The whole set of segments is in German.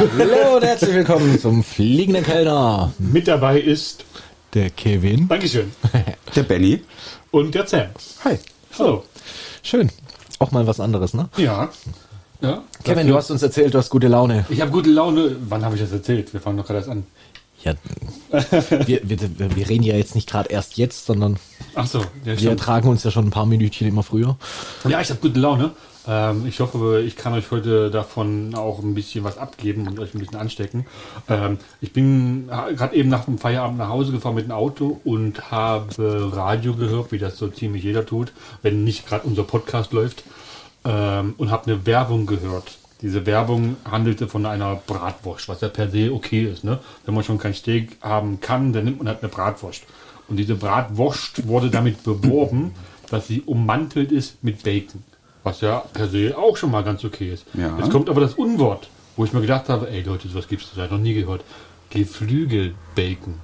Hallo und herzlich willkommen zum Fliegenden Kellner. Mit dabei ist, Der Kevin. Dankeschön, Der Benny. und der Sam. Hi. Hallo. Schön. Auch mal was anderes, ne? Ja. ja. Kevin, du hast uns erzählt, du hast gute Laune. Ich habe gute Laune. Wann habe ich das erzählt? Wir fangen doch gerade erst an. Ja, wir, wir, wir reden ja jetzt nicht gerade erst jetzt, sondern Ach so, ja, wir stimmt. ertragen uns ja schon ein paar Minütchen immer früher. ja ich habe gute Laune. Ähm, ich hoffe, ich kann euch heute davon auch ein bisschen was abgeben und euch ein bisschen anstecken. Ähm, ich bin gerade eben nach dem Feierabend nach Hause gefahren mit dem Auto und habe Radio gehört, wie das so ziemlich jeder tut, wenn nicht gerade unser Podcast läuft. Ähm, und habe eine Werbung gehört. Diese Werbung handelte von einer Bratwurst, was ja per se okay ist. Ne? Wenn man schon kein Steak haben kann, dann nimmt man halt eine Bratwurst. Und diese Bratwurst wurde damit beworben, dass sie ummantelt ist mit Bacon. Was ja per se auch schon mal ganz okay ist. Ja. Jetzt kommt aber das Unwort, wo ich mir gedacht habe, ey Leute, sowas gibt's da noch nie gehört. Geflügelbacon.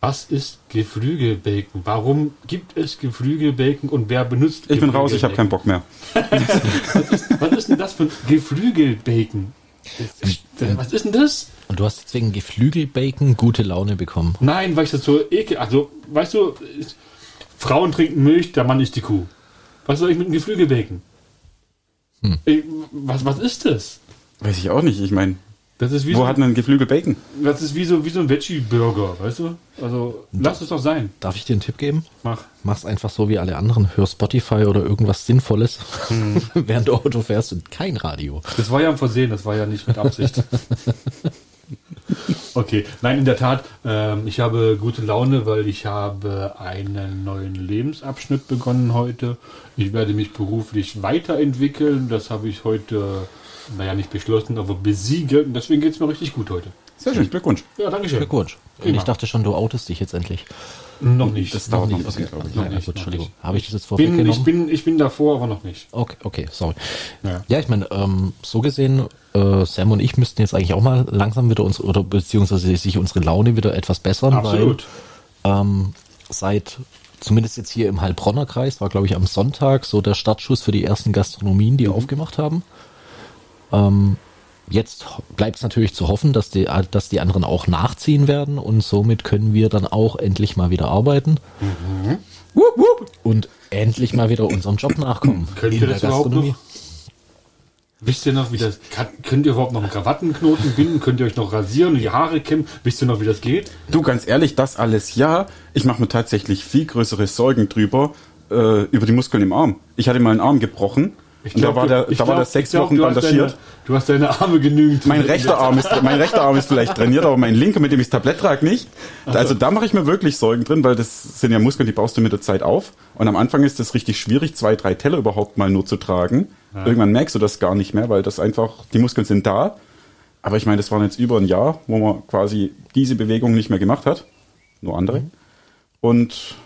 Was ist Geflügelbacon? Warum gibt es Geflügelbacon und wer benutzt Ich bin raus, ich habe keinen? Bock mehr. Was ist denn das für ein Geflügelbacon? Was ist denn das? Und du hast deswegen Geflügelbacon gute Laune bekommen. Nein, weil ich das so ekel. Also, weißt du, ist- Frauen trinken Milch, der Mann ist die Kuh. Was soll ich mit einem Geflügelbacon? Ich, was, was ist das? Weiß ich auch nicht. Ich meine, wo so, hat ein Geflügel Bacon? das ist wie so, wie so ein Veggie-Burger, weißt du? Also, lass es doch sein. Darf ich dir einen Tipp geben? Mach. Mach's einfach so wie alle anderen. Hör Spotify oder irgendwas Sinnvolles, während du Auto fährst und kein Radio. Das war ja ein Versehen, das war ja nicht mit Absicht. Okay, nein, in der Tat, ähm, ich habe gute Laune, weil ich habe einen neuen Lebensabschnitt begonnen heute. Ich werde mich beruflich weiterentwickeln. Das habe ich heute, naja, nicht beschlossen, aber besiegelt. Und deswegen geht es mir richtig gut heute. Sehr schön, Glückwunsch. Ja, danke schön. Glückwunsch. Und ich dachte schon, du outest dich jetzt endlich. Noch nicht. Das dauert noch ein nicht, bisschen, glaube ich. Ja, gut, Entschuldigung. Habe ich das jetzt bin, ich, vorweggenommen? bin, ich bin davor, aber noch nicht. Okay, okay, sorry. Ja. Ja, ich meine, ähm, so gesehen, äh, Sam und ich müssten jetzt eigentlich auch mal langsam wieder uns oder beziehungsweise sich unsere Laune wieder etwas bessern, Absolut. weil ähm, seit zumindest jetzt hier im Heilbronner Kreis war, glaube ich, am Sonntag so der Startschuss für die ersten Gastronomien, Mhm. die aufgemacht haben. Ähm, jetzt bleibt es natürlich zu hoffen, dass die, dass die anderen auch nachziehen werden und somit können wir dann auch endlich mal wieder arbeiten Mhm. Wupp, wupp. und endlich mal wieder unserem Job nachkommen. Könnt ihr das überhaupt noch? Wisst ihr noch, wie das, kann, könnt ihr überhaupt noch einen Krawattenknoten binden? Könnt ihr euch noch rasieren und die Haare kämmen? Wisst ihr noch, wie das geht? Du, ganz ehrlich, das alles ja. Ich mache mir tatsächlich viel größere Sorgen drüber, äh, über die Muskeln im Arm. Ich hatte mal einen Arm gebrochen. Und da war, der, ich da war glaub- der sechs ich glaub, Wochen du hast bandagiert. Deine, du hast deine Arme genügend. Mein rechter Arm ist, mein rechter Arm ist vielleicht trainiert, aber mein linker, mit dem ich das Tablett trage, nicht. Also da mache ich mir wirklich Sorgen drin, weil das sind ja Muskeln, die baust du mit der Zeit auf. Und am Anfang ist es richtig schwierig, zwei, drei Teller überhaupt mal nur zu tragen. Irgendwann merkst du das gar nicht mehr, weil das einfach, die Muskeln sind da. Aber ich meine, das waren jetzt über ein Jahr, wo man quasi diese Bewegung nicht mehr gemacht hat. Nur andere. Und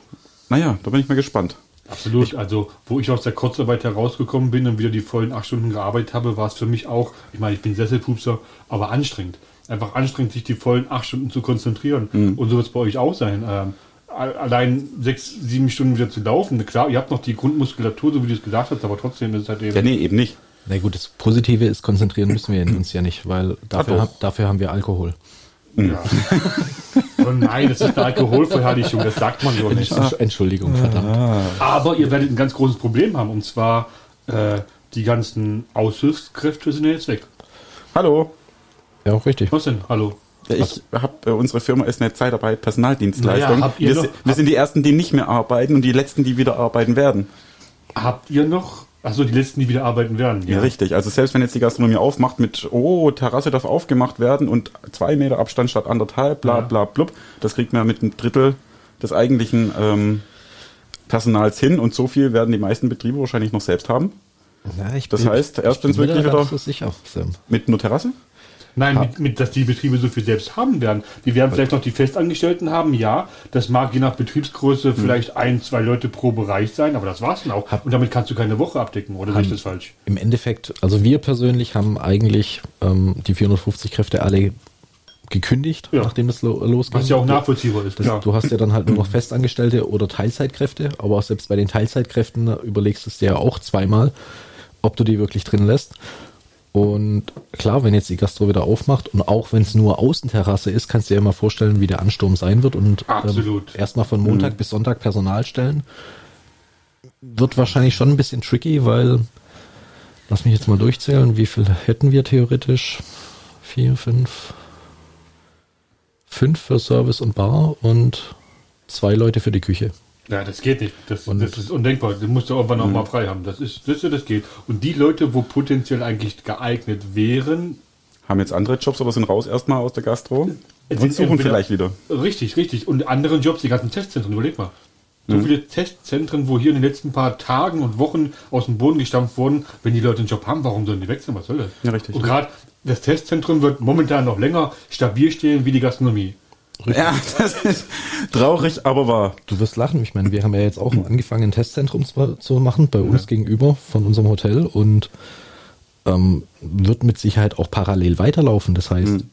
naja, da bin ich mal gespannt. Absolut. Also, wo ich aus der Kurzarbeit herausgekommen bin und wieder die vollen acht Stunden gearbeitet habe, war es für mich auch, ich meine, ich bin Sesselpupser, aber anstrengend. Einfach anstrengend, sich die vollen acht Stunden zu konzentrieren. Und so wird es bei euch auch sein. Ähm, allein sechs, sieben Stunden wieder zu laufen. Klar, ihr habt noch die Grundmuskulatur, so wie du es gesagt hast, aber trotzdem ist es halt eben. Ja, nee, eben nicht. Na gut, das Positive ist, konzentrieren müssen wir uns ja nicht, weil dafür, hab, dafür haben wir Alkohol. Ja. oh nein, das ist eine Alkoholverherrlichung, das sagt man so nicht. Entsch- Entschuldigung, verdammt. Aber ihr werdet ein ganz großes Problem haben, und zwar äh, die ganzen Aushilfskräfte sind ja jetzt weg. Hallo. Ja, auch richtig. Was denn? Hallo? Ich habe äh, unsere Firma ist eine Zeitarbeit Personaldienstleistung. Naja, habt ihr wir, noch- wir sind die ersten, die nicht mehr arbeiten und die letzten, die wieder arbeiten werden. Habt ihr noch, achso, die letzten, die wieder arbeiten werden? Ja, richtig. Also selbst wenn jetzt die Gastronomie aufmacht mit, oh, Terrasse darf aufgemacht werden und zwei Meter Abstand statt anderthalb, bla Ja. bla blub, das kriegt man mit einem Drittel des eigentlichen ähm, Personals hin und so viel werden die meisten Betriebe wahrscheinlich noch selbst haben. Ja, ich Das bin- heißt, erst wenn's mir wirklich wieder-. Mit nur Terrasse? Nein, mit, mit, dass die Betriebe so viel selbst haben werden. Die werden vielleicht noch die Festangestellten haben, ja. Das mag je nach Betriebsgröße vielleicht ein, zwei Leute pro Bereich sein, aber das war's dann auch. Und damit kannst du keine Woche abdecken, oder sehe ich das falsch? Im Endeffekt, also wir persönlich haben eigentlich ähm, die 450 Kräfte alle gekündigt, Ja. nachdem es lo losging. Was ja auch nachvollziehbar ist, Das, klar. Du hast ja dann halt nur noch Festangestellte oder Teilzeitkräfte, aber auch selbst bei den Teilzeitkräften überlegst du es dir ja auch zweimal, ob du die wirklich drin lässt. Und klar, wenn jetzt die Gastro wieder aufmacht und auch wenn es nur Außenterrasse ist, kannst du dir ja mal vorstellen, wie der Ansturm sein wird und Absolut. Ähm, erstmal von Montag bis Sonntag Personal stellen. Wird wahrscheinlich schon ein bisschen tricky, weil, lass mich jetzt mal durchzählen, wie viel hätten wir theoretisch? Vier, fünf, fünf für Service und Bar und zwei Leute für die Küche. Ja, das geht nicht. Das, das ist undenkbar. Das musst du irgendwann Mhm. noch mal frei haben. Das ist, das, das geht. Und die Leute, wo potenziell eigentlich geeignet wären, Haben jetzt andere Jobs oder sind raus erstmal aus der Gastro Sind und suchen vielleicht wieder. richtig, richtig. Und anderen Jobs, die ganzen Testzentren, überleg mal. So Mhm. viele Testzentren, wo hier in den letzten paar Tagen und Wochen aus dem Boden gestampft wurden, wenn die Leute einen Job haben, warum sollen die wechseln? Was soll das? Ja, richtig. Und gerade das Testzentrum wird momentan noch länger stabil stehen wie die Gastronomie. Ja, das ist traurig, aber wahr. Du wirst lachen. Ich meine, wir haben ja jetzt auch angefangen, ein Testzentrum zu, machen bei uns gegenüber von unserem Hotel und ähm, wird mit Sicherheit auch parallel weiterlaufen. Das heißt,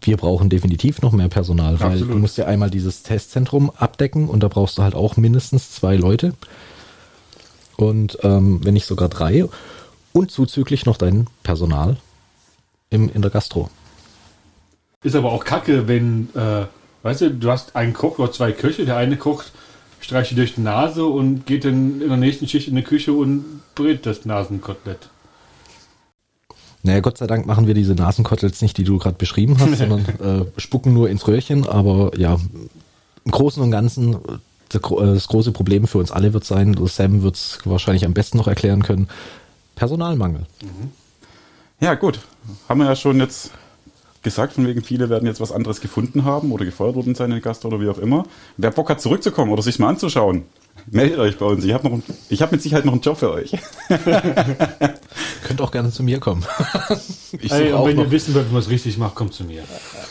wir brauchen definitiv noch mehr Personal, weil Absolut. du musst ja einmal dieses Testzentrum abdecken und da brauchst du halt auch mindestens zwei Leute und ähm, wenn nicht sogar drei und zuzüglich noch dein Personal im, in der Gastro. Ist aber auch kacke, wenn, äh, weißt du, du hast einen Koch oder zwei Köche, der eine kocht, streicht die durch die Nase und geht dann in der nächsten Schicht in die Küche und brät das Nasenkotelett. Naja, Gott sei Dank machen wir diese Nasenkoteletts nicht, die du gerade beschrieben hast, sondern äh, spucken nur ins Röhrchen. Aber ja, im Großen und Ganzen, äh, das gro- das große Problem für uns alle wird sein, Sam wird es wahrscheinlich am besten noch erklären können, Personalmangel. Ja, gut. Haben wir ja schon jetzt gesagt, von wegen viele werden jetzt was anderes gefunden haben oder gefeuert worden sein in Gastro oder wie auch immer. Wer Bock hat zurückzukommen oder sich mal anzuschauen, meldet euch bei uns. Ich habe noch, ich habe mit Sicherheit noch einen Job für euch. Könnt auch gerne zu mir kommen. ich Ey, suche und auch wenn noch ihr wissen wollt, wie man es richtig macht, kommt zu mir.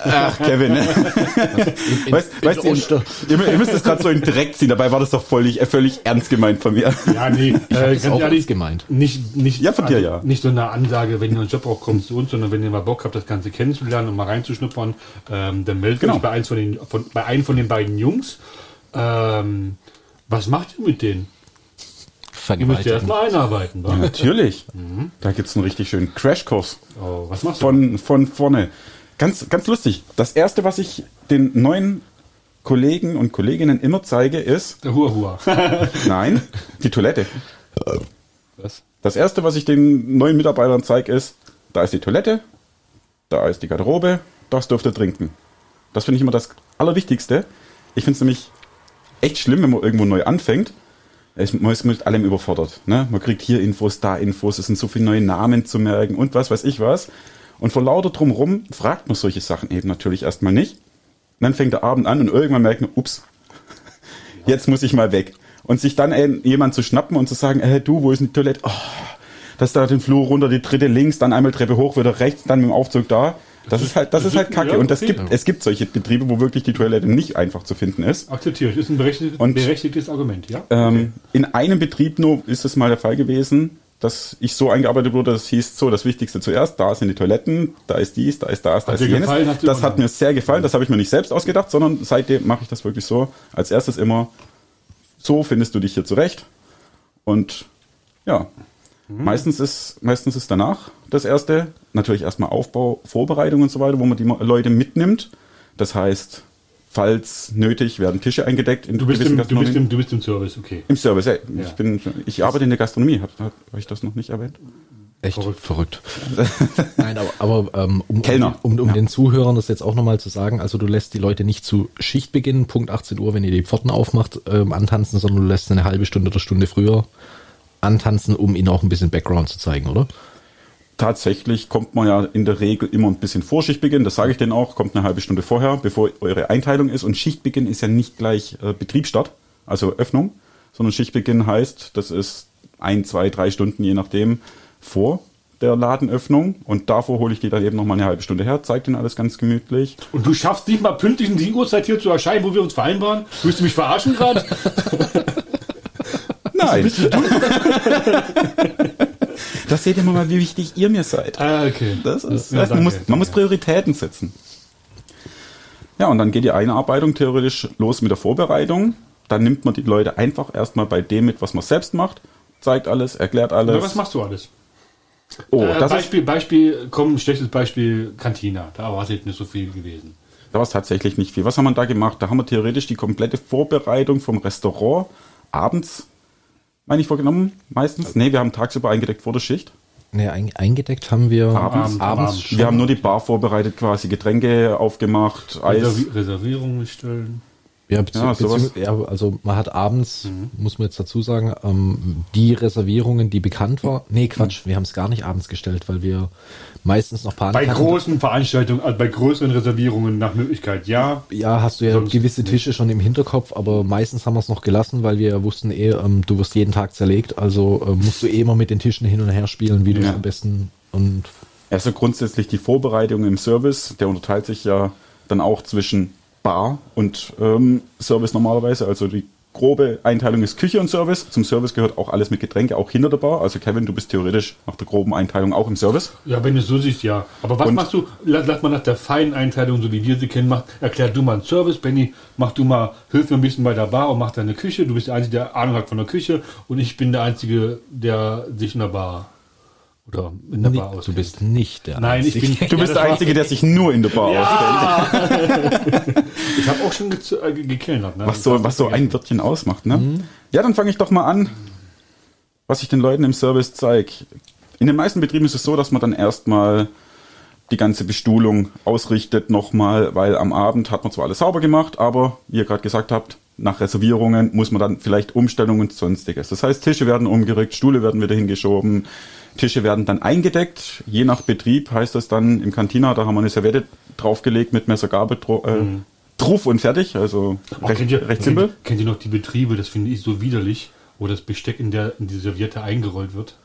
Ach, Kevin. in, weißt, in weißt ihr, Oster. ihr, ihr müsst es gerade so in den Dreck ziehen. Dabei war das doch völlig, äh, völlig ernst gemeint von mir. Ja, nee, Ich hab äh, das ganz auch ehrlich, ernst gemeint. Nicht, nicht, Ja, von dir, ja. Nicht so eine Ansage, wenn ihr einen Job braucht, kommt zu uns, sondern wenn ihr mal Bock habt, das Ganze kennenzulernen und mal reinzuschnuppern, ähm, dann meldet Genau. euch bei, eins von den, von, bei einem von den beiden Jungs. Ähm, was macht ihr mit denen? Ihr müsst ja erstmal einarbeiten, wa? Natürlich. Da gibt's einen richtig schönen Crashkurs. Oh, was machst du? von, von vorne. Ganz, ganz lustig. Das erste, was ich den neuen Kollegen und Kolleginnen immer zeige, ist, Der Hua Hua. nein, die Toilette. Was? Das erste, was ich den neuen Mitarbeitern zeige, ist, da ist die Toilette, da ist die Garderobe, das dürft ihr trinken. Das finde ich immer das Allerwichtigste. Ich finde es nämlich echt schlimm, wenn man irgendwo neu anfängt. Man ist mit allem überfordert. Ne? Man kriegt hier Infos, da Infos, es sind so viele neue Namen zu merken und was weiß ich was. Und vor lauter drumrum fragt man solche Sachen eben natürlich erstmal nicht. Und dann fängt der Abend an und irgendwann merkt man, ups, jetzt muss ich mal weg. Und sich dann jemand zu schnappen und zu sagen, äh, du, wo ist die Toilette? Oh, das da den Flur runter, die dritte links, dann einmal Treppe hoch, wieder rechts, dann mit dem Aufzug da. Das ist halt, das ist halt Kacke. Ja, Und es okay. gibt, es gibt solche Betriebe, wo wirklich die Toilette nicht einfach zu finden ist. Akzeptiere ich. Ist ein berechtigtes, Und- berechtigtes Argument, ja? Ähm, In einem Betrieb nur ist es mal der Fall gewesen, dass ich so eingearbeitet wurde, dass es hieß, so, das Wichtigste zuerst, da sind die Toiletten, da ist dies, da ist das, da Hat ist jenes. gefallen, Das hat mir sehr gefallen, das habe ich mir nicht selbst ausgedacht, sondern seitdem mache ich das wirklich so. Als erstes immer, so findest du dich hier zurecht. Und ja, Mhm. meistens ist, meistens ist danach das erste, natürlich erstmal Aufbau, Vorbereitung und so weiter, wo man die Leute mitnimmt. Das heißt, falls nötig, werden Tische eingedeckt in Du bist, im, du, bist im, du bist im Service, okay. Im Service, ja. Ja. Ich, bin, ich arbeite in der Gastronomie. Habe hab, ich das noch nicht erwähnt? Echt verrückt. Nein, aber, aber ähm, um, Kellner. um, um, um Ja. den Zuhörern das jetzt auch nochmal zu sagen, also du lässt die Leute nicht zu Schichtbeginn, Punkt 18 Uhr, wenn ihr die Pforten aufmacht, ähm, antanzen, sondern du lässt eine halbe Stunde oder Stunde früher antanzen, um ihnen auch ein bisschen Background zu zeigen, oder? Tatsächlich kommt man ja in der Regel immer ein bisschen vor Schichtbeginn. Das sage ich denen auch. Kommt eine halbe Stunde vorher, bevor eure Einteilung ist. Und Schichtbeginn ist ja nicht gleich äh, Betriebsstart, also Öffnung, sondern Schichtbeginn heißt, das ist ein, zwei, drei Stunden, je nachdem, vor der Ladenöffnung. Und davor hole ich die dann eben noch mal eine halbe Stunde her, zeige denen alles ganz gemütlich. Und du schaffst nicht mal pünktlich in die Uhrzeit hier zu erscheinen, wo wir uns vereinbaren? Willst du mich verarschen gerade? Nein. das seht ihr mal, wie wichtig ihr mir seid. ah, okay. Das ist, Ja, heißt, man, muss, man danke. muss Prioritäten setzen. Ja, und dann geht die Einarbeitung theoretisch los mit der Vorbereitung. Dann nimmt man die Leute einfach erstmal bei dem mit, was man selbst macht, zeigt alles, erklärt alles. was machst du alles? Oh, äh, das ist, Beispiel, Beispiel, komm, schlechtes Beispiel, Cantina. Da war es jetzt nicht so viel gewesen. da war es tatsächlich nicht viel. Was haben wir da gemacht? Da haben wir theoretisch die komplette Vorbereitung vom Restaurant abends, meine ich, vorgenommen. Meistens. Nee, wir haben tagsüber eingedeckt vor der Schicht. Nee, ein, eingedeckt haben wir Abends. Abends. schon. Wir haben nur die Bar vorbereitet, quasi Getränke aufgemacht, Eis. Reservi Reservierungen stellen. Ja, Ja, ja, also man hat abends, muss man jetzt dazu sagen, ähm, die Reservierungen, die bekannt war. Nee, Quatsch, wir haben es gar nicht abends gestellt, weil wir meistens noch Panik Bei hatten. großen Veranstaltungen, also bei größeren Reservierungen nach Möglichkeit, ja. Ja, hast du ja gewisse Tische schon im Hinterkopf, aber meistens haben wir es noch gelassen, weil wir wussten eh, ähm, du wirst jeden Tag zerlegt, also äh, musst du eh immer mit den Tischen hin und her spielen, wie du es Ja. am besten und Also grundsätzlich die Vorbereitung im Service, der unterteilt sich ja dann auch zwischen Bar und ähm, Service normalerweise. Also die grobe Einteilung ist Küche und Service. Zum Service gehört auch alles mit Getränke, auch hinter der Bar. Also Kevin, du bist theoretisch nach der groben Einteilung auch im Service. Ja, wenn du es so siehst, ja. Aber was Und- machst du? Lass, mal nach der feinen Einteilung, so wie wir sie kennen, mach, erklär du mal einen Service, Benny, mach du mal, hilf mir ein bisschen bei der Bar und mach deine Küche. Du bist der Einzige, der Ahnung hat von der Küche und ich bin der Einzige, der sich in der Bar oder in der Bar du auskennt. bist nicht der Nein, ich Einzige. bin Du bist ja, der Einzige, der sich nur in der Bar auskennt. war- Ich habe auch schon ge äh, ge- gekellnert. Ne? Was so, was so ein Wirtchen ausmacht, ne? Ja, dann fange ich doch mal an, was ich den Leuten im Service zeige. In den meisten Betrieben ist es so, dass man dann erstmal die ganze Bestuhlung ausrichtet nochmal, weil am Abend hat man zwar alles sauber gemacht, aber wie ihr gerade gesagt habt, nach Reservierungen muss man dann vielleicht Umstellungen und sonstiges. Das heißt, Tische werden umgerückt, Stühle werden wieder hingeschoben, Tische werden dann eingedeckt. Je nach Betrieb heißt das dann im Kantina, da haben wir eine Serviette draufgelegt mit Messer, Gabel, äh, Truff und fertig. Also Oh, recht, ihr, recht simpel. kennt, kennt ihr noch die Betriebe, das finde ich so widerlich, wo das Besteck in, der, in die Serviette eingerollt wird?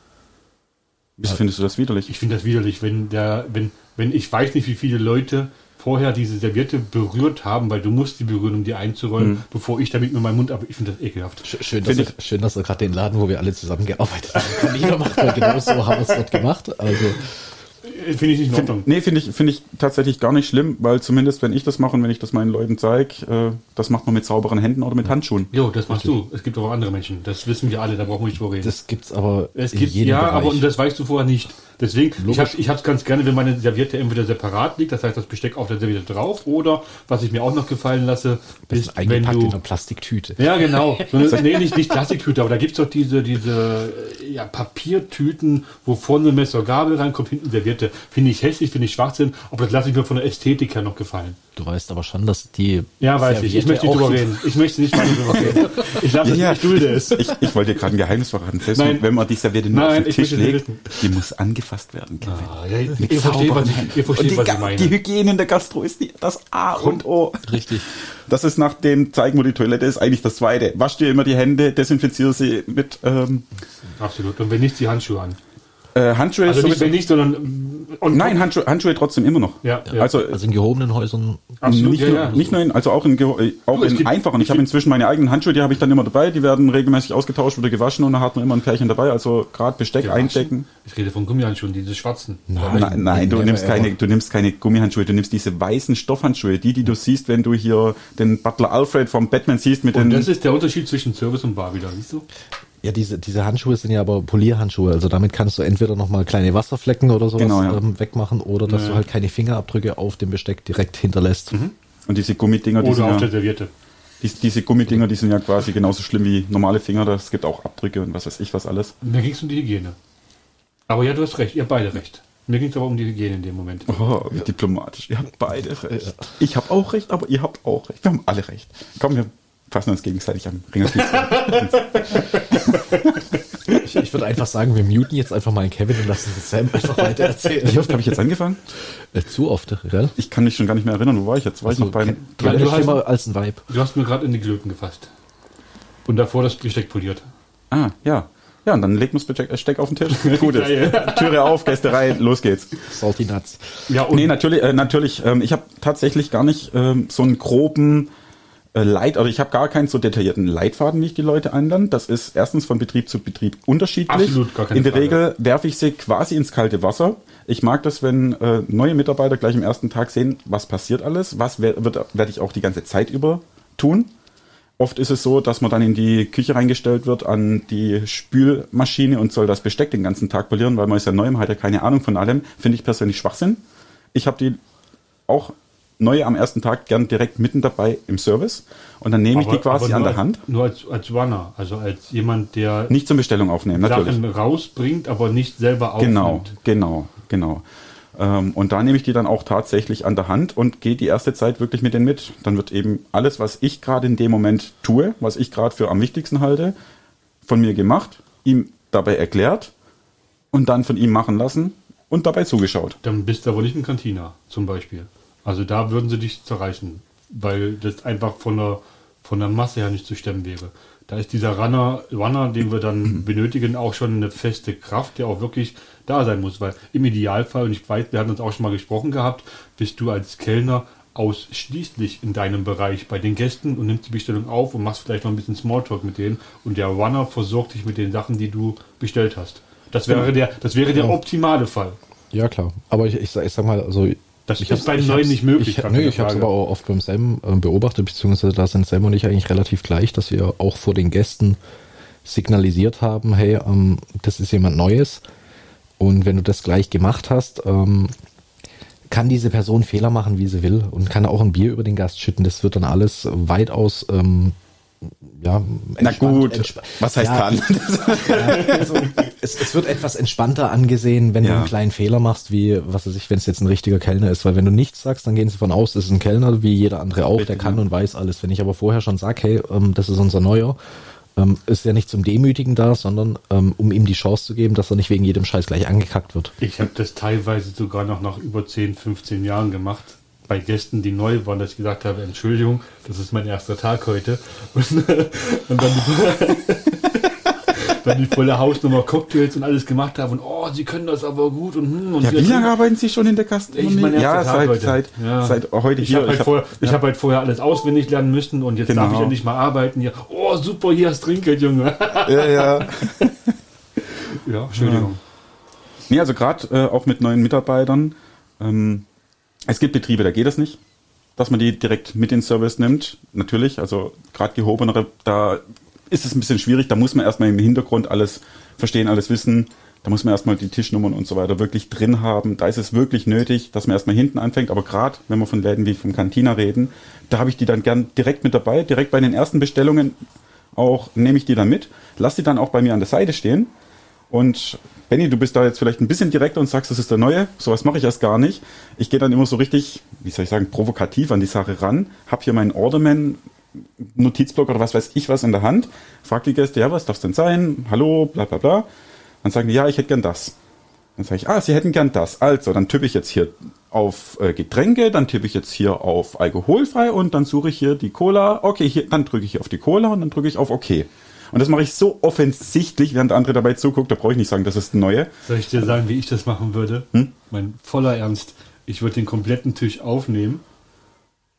Wieso findest du das widerlich? Ich finde das widerlich, wenn der, wenn, wenn ich weiß nicht, wie viele Leute vorher diese Serviette berührt haben, weil du musst die berühren, um die einzurollen, bevor ich damit mit meinem Mund, aber ich finde das ekelhaft. Sch- Schön, dass, schön, dass er gerade den Laden, wo wir alle zusammengearbeitet haben, Canina macht, weil genau so haben wir es dort gemacht. Also Finde ich nicht in Ordnung. Nee, finde ich, finde ich tatsächlich gar nicht schlimm, weil zumindest wenn ich das mache und wenn ich das meinen Leuten zeige, äh, das macht man mit sauberen Händen oder mit Handschuhen. Jo, das machst du. Es gibt auch andere Menschen. Das wissen wir alle, da brauchen wir nicht drüber reden. das gibt's aber es in gibt, jedem ja, Bereich. aber und das weißt du vorher nicht. Deswegen, ich Logisch. habe ich hab's ganz gerne, wenn meine Serviette entweder separat liegt, das heißt das Besteck auf der Serviette drauf, oder was ich mir auch noch gefallen lasse, ist ist, wenn eingepackt in du... einer Plastiktüte. Ja, genau. So eine, nee, nicht, nicht Plastiktüte, aber da gibt's doch diese, diese äh, ja, Papiertüten, wo vorne Messer Gabel reinkommt, hinten Serviette. Finde ich hässlich, finde ich Schwachsinn, aber das lasse ich mir von der Ästhetik her noch gefallen. Du weißt aber schon, dass die Ja, weiß ich. Ich Serviette möchte nicht drüber reden. Ich möchte nicht mal drüber reden. Ich lasse Ja, es, ich dulde es. Ich, ich wollte dir gerade ein Geheimnis verraten. Selbst Nein. wenn man die Serviette nur Nein, auf den ich Tisch legt, die muss angefasst werden. Kevin. Ah, ja, ihr, ihr versteht, was ich, ihr versteht, die, was ich meine. die Hygiene in der Gastro ist die, das A und O. Richtig. Das ist nach dem Zeigen, wo die Toilette ist, eigentlich das Zweite. Wasch dir immer die Hände, desinfiziere sie mit ähm, Absolut. Und wenn nicht, die Handschuhe an. Äh, Handschuhe. Also nicht, wenn nicht, sondern... Und Nein, Handschuhe, Handschuhe trotzdem immer noch. Ja, ja. Also, Also in gehobenen Häusern Absolut, nicht, ja, nur, ja. nicht nur in, also auch in, äh, auch Du, in gibt- einfachen. Ich habe inzwischen meine eigenen Handschuhe, die habe ich dann immer dabei. Die werden regelmäßig ausgetauscht, wieder gewaschen und dann hat man immer ein Pärchen dabei. Also gerade Besteck Gewaschen? eindecken. Ich rede von Gummihandschuhen, diese schwarzen. Nein, nein, du never nimmst keine, du nimmst keine Gummihandschuhe, du nimmst diese weißen Stoffhandschuhe, die, die du siehst, wenn du hier den Butler Alfred vom Batman siehst mit Und den. das ist der Unterschied zwischen Service und Bar wieder, siehst du? Ja, diese, diese Handschuhe sind ja aber Polierhandschuhe. Also damit kannst du entweder nochmal kleine Wasserflecken oder sowas Genau, ja. ähm, wegmachen oder dass du halt keine Fingerabdrücke auf dem Besteck direkt hinterlässt. Und diese Gummidinger, die Oder sind auf ja, der Serviette. diese, diese Gummidinger, die sind ja quasi genauso schlimm wie normale Finger. Es gibt auch Abdrücke und was weiß ich was alles. Mir ging es um die Hygiene. Aber ja, du hast recht, ihr habt beide recht. Mir ging es aber um die Hygiene in dem Moment. Oh, wie diplomatisch. Ihr habt beide recht. Ich habe auch recht, aber ihr habt auch recht. Wir haben alle recht. Komm, wir fassen uns gegenseitig am Ringerfies. Ich, ich würde einfach sagen, wir muten jetzt einfach mal einen Kevin und lassen Sam einfach weiter erzählen. Wie oft habe ich jetzt angefangen? Äh, Zu oft, gell? Ich kann mich schon gar nicht mehr erinnern. Wo war ich jetzt? War ich noch beim Ja, du du hast- immer als ein Vibe. Du hast mir gerade in die Glöten gefasst. Und davor das Besteck poliert. Ah, ja. Ja, und dann legt man das Besteck- Besteck auf den Tisch. Gut ist. Türe auf, Gäste rein, los geht's. Salty Nuts. Ja, und Nee, natürlich, äh, natürlich. Ähm, ich habe tatsächlich gar nicht ähm, so einen groben äh, Leit, also ich habe gar keinen so detaillierten Leitfaden, wie ich die Leute einlerne. Das ist erstens von Betrieb zu Betrieb unterschiedlich. Absolut, gar keine In der Frage. Regel werfe ich sie quasi ins kalte Wasser. Ich mag das, wenn äh, neue Mitarbeiter gleich im ersten Tag sehen, was passiert alles, was werde ich auch die ganze Zeit über tun. Oft ist es so, dass man dann in die Küche reingestellt wird an die Spülmaschine und soll das Besteck den ganzen Tag polieren, weil man ist ja neu, man hat ja keine Ahnung von allem. Finde ich persönlich Schwachsinn. Ich habe die auch neu am ersten Tag gern direkt mitten dabei im Service und dann nehme ich die quasi an der Hand. Nur als, als Runner, also als jemand, der Nicht zum Bestellung aufnehmen, natürlich. Sachen rausbringt, aber nicht selber aufnimmt. Genau, genau, genau. Ähm, und da nehme ich die dann auch tatsächlich an der Hand und gehe die erste Zeit wirklich mit denen mit. Dann wird eben alles, was ich gerade in dem Moment tue, was ich gerade für am wichtigsten halte, von mir gemacht, ihm dabei erklärt und dann von ihm machen lassen und dabei zugeschaut. Dann bist du aber nicht ein Kantiner, zum Beispiel. Also da würden sie dich zerreißen, weil das einfach von der, von der Masse her nicht zu stemmen wäre. Da ist dieser Runner, Runner, den wir dann benötigen, auch schon eine feste Kraft, der auch wirklich da sein muss, weil im Idealfall, und ich weiß, wir hatten uns auch schon mal gesprochen gehabt, bist du als Kellner ausschließlich in deinem Bereich bei den Gästen und nimmst die Bestellung auf und machst vielleicht noch ein bisschen Smalltalk mit denen und der Runner versorgt dich mit den Sachen, die du bestellt hast. Das wäre der, das wäre der optimale Fall. Ja, klar. Aber ich, ich, sag- ich sag mal, also. Das ich ist bei den Neuen nicht möglich, Ich, keine ich habe es aber auch oft beim Sam äh, beobachtet, beziehungsweise da sind Sam und ich eigentlich relativ gleich, dass wir auch vor den Gästen signalisiert haben, hey, ähm, das ist jemand Neues. Und wenn du das gleich gemacht hast, ähm, kann diese Person Fehler machen, wie sie will und kann auch ein Bier über den Gast schütten. Das wird dann alles weitaus ähm, ja, Na gut, was heißt Ja, kann? also, es, es wird etwas entspannter angesehen, wenn du Ja. einen kleinen Fehler machst, wie, was weiß ich, wenn es jetzt ein richtiger Kellner ist. Weil wenn du nichts sagst, dann gehen sie von aus, das ist ein Kellner, wie jeder andere auch, der kann und weiß alles. Wenn ich aber vorher schon sage, hey, ähm, das ist unser Neuer, ähm, ist ja nicht zum Demütigen da, sondern ähm, um ihm die Chance zu geben, dass er nicht wegen jedem Scheiß gleich angekackt wird. Ich habe das teilweise sogar noch nach über 10, 15 Jahren gemacht. Bei Gästen, die neu waren, dass ich gesagt habe, Entschuldigung, das ist mein erster Tag heute. Und, und dann, die, dann die volle Hausnummer Cocktails und alles gemacht habe und oh, sie können das aber gut und hm, und Ja, wie lange arbeiten Sie schon in der Gastronomie? Ja, Tag seit, heute. seit, Ja. seit heute Ich habe halt, hab- vorher, ja. hab halt vorher alles auswendig lernen müssen und jetzt darf Genau. ich endlich mal arbeiten hier. Oh, super, hier hast Trinkgeld, Junge. ja, ja. ja, Entschuldigung. Nee, also gerade äh, auch mit neuen Mitarbeitern. Ähm, es gibt Betriebe, da geht es nicht, dass man die direkt mit in den Service nimmt. Natürlich, also gerade gehobenere, da ist es ein bisschen schwierig. Da muss man erstmal im Hintergrund alles verstehen, alles wissen. Da muss man erstmal die Tischnummern und so weiter wirklich drin haben. Da ist es wirklich nötig, dass man erstmal hinten anfängt. Aber gerade, wenn wir von Läden wie vom Cantina reden, da habe ich die dann gern direkt mit dabei. Direkt bei den ersten Bestellungen auch nehme ich die dann mit. Lass die dann auch bei mir an der Seite stehen. Und Benny, du bist da jetzt vielleicht ein bisschen direkter und sagst, das ist der Neue. Sowas mache ich erst gar nicht. Ich gehe dann immer so richtig, wie soll ich sagen, provokativ an die Sache ran. Hab hier meinen Orderman Notizblock oder was weiß ich was in der Hand. Frag die Gäste, ja, was darf's denn sein? Hallo, bla bla bla. Dann sagen die, ja, ich hätte gern das. Dann sage ich, ah, sie hätten gern das. Also, dann tippe ich jetzt hier auf äh, Getränke, dann tippe ich jetzt hier auf alkoholfrei und dann suche ich hier die Cola. Okay, hier, dann drücke ich hier auf die Cola und dann drücke ich auf OK. Und das mache ich so offensichtlich, während der andere dabei zuguckt, da brauche ich nicht sagen, das ist eine neue. Soll ich dir sagen, wie ich das machen würde? Mein voller Ernst. Ich würde den kompletten Tisch aufnehmen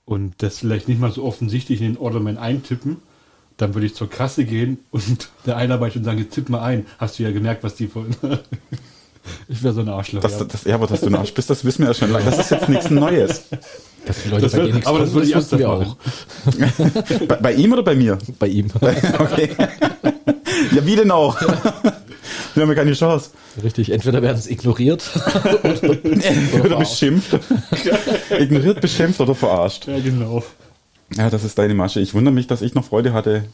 und das vielleicht nicht mal so offensichtlich in den Orderman eintippen. Dann würde ich zur Kasse gehen und der Einarbeitung sagen, jetzt tipp mal ein. Hast du ja gemerkt, was die wollen. Ich wäre so ein Arschloch. Das, ja. das, ja, aber dass du ein Arsch bist, das wissen wir ja schon lange. Das ist jetzt nichts Neues. Dass die Leute Das bei wird- dir nichts aber das kommen, würde ich wussten wir auch. Bei, bei ihm oder bei mir? Bei ihm. Okay. ja, wie denn auch? Wir haben ja keine Chance. Richtig, entweder werden es ignoriert oder, Oder beschimpft. Ignoriert, beschimpft oder verarscht. ja, genau. Ja, das ist deine Masche. Ich wundere mich, dass ich noch Freude hatte,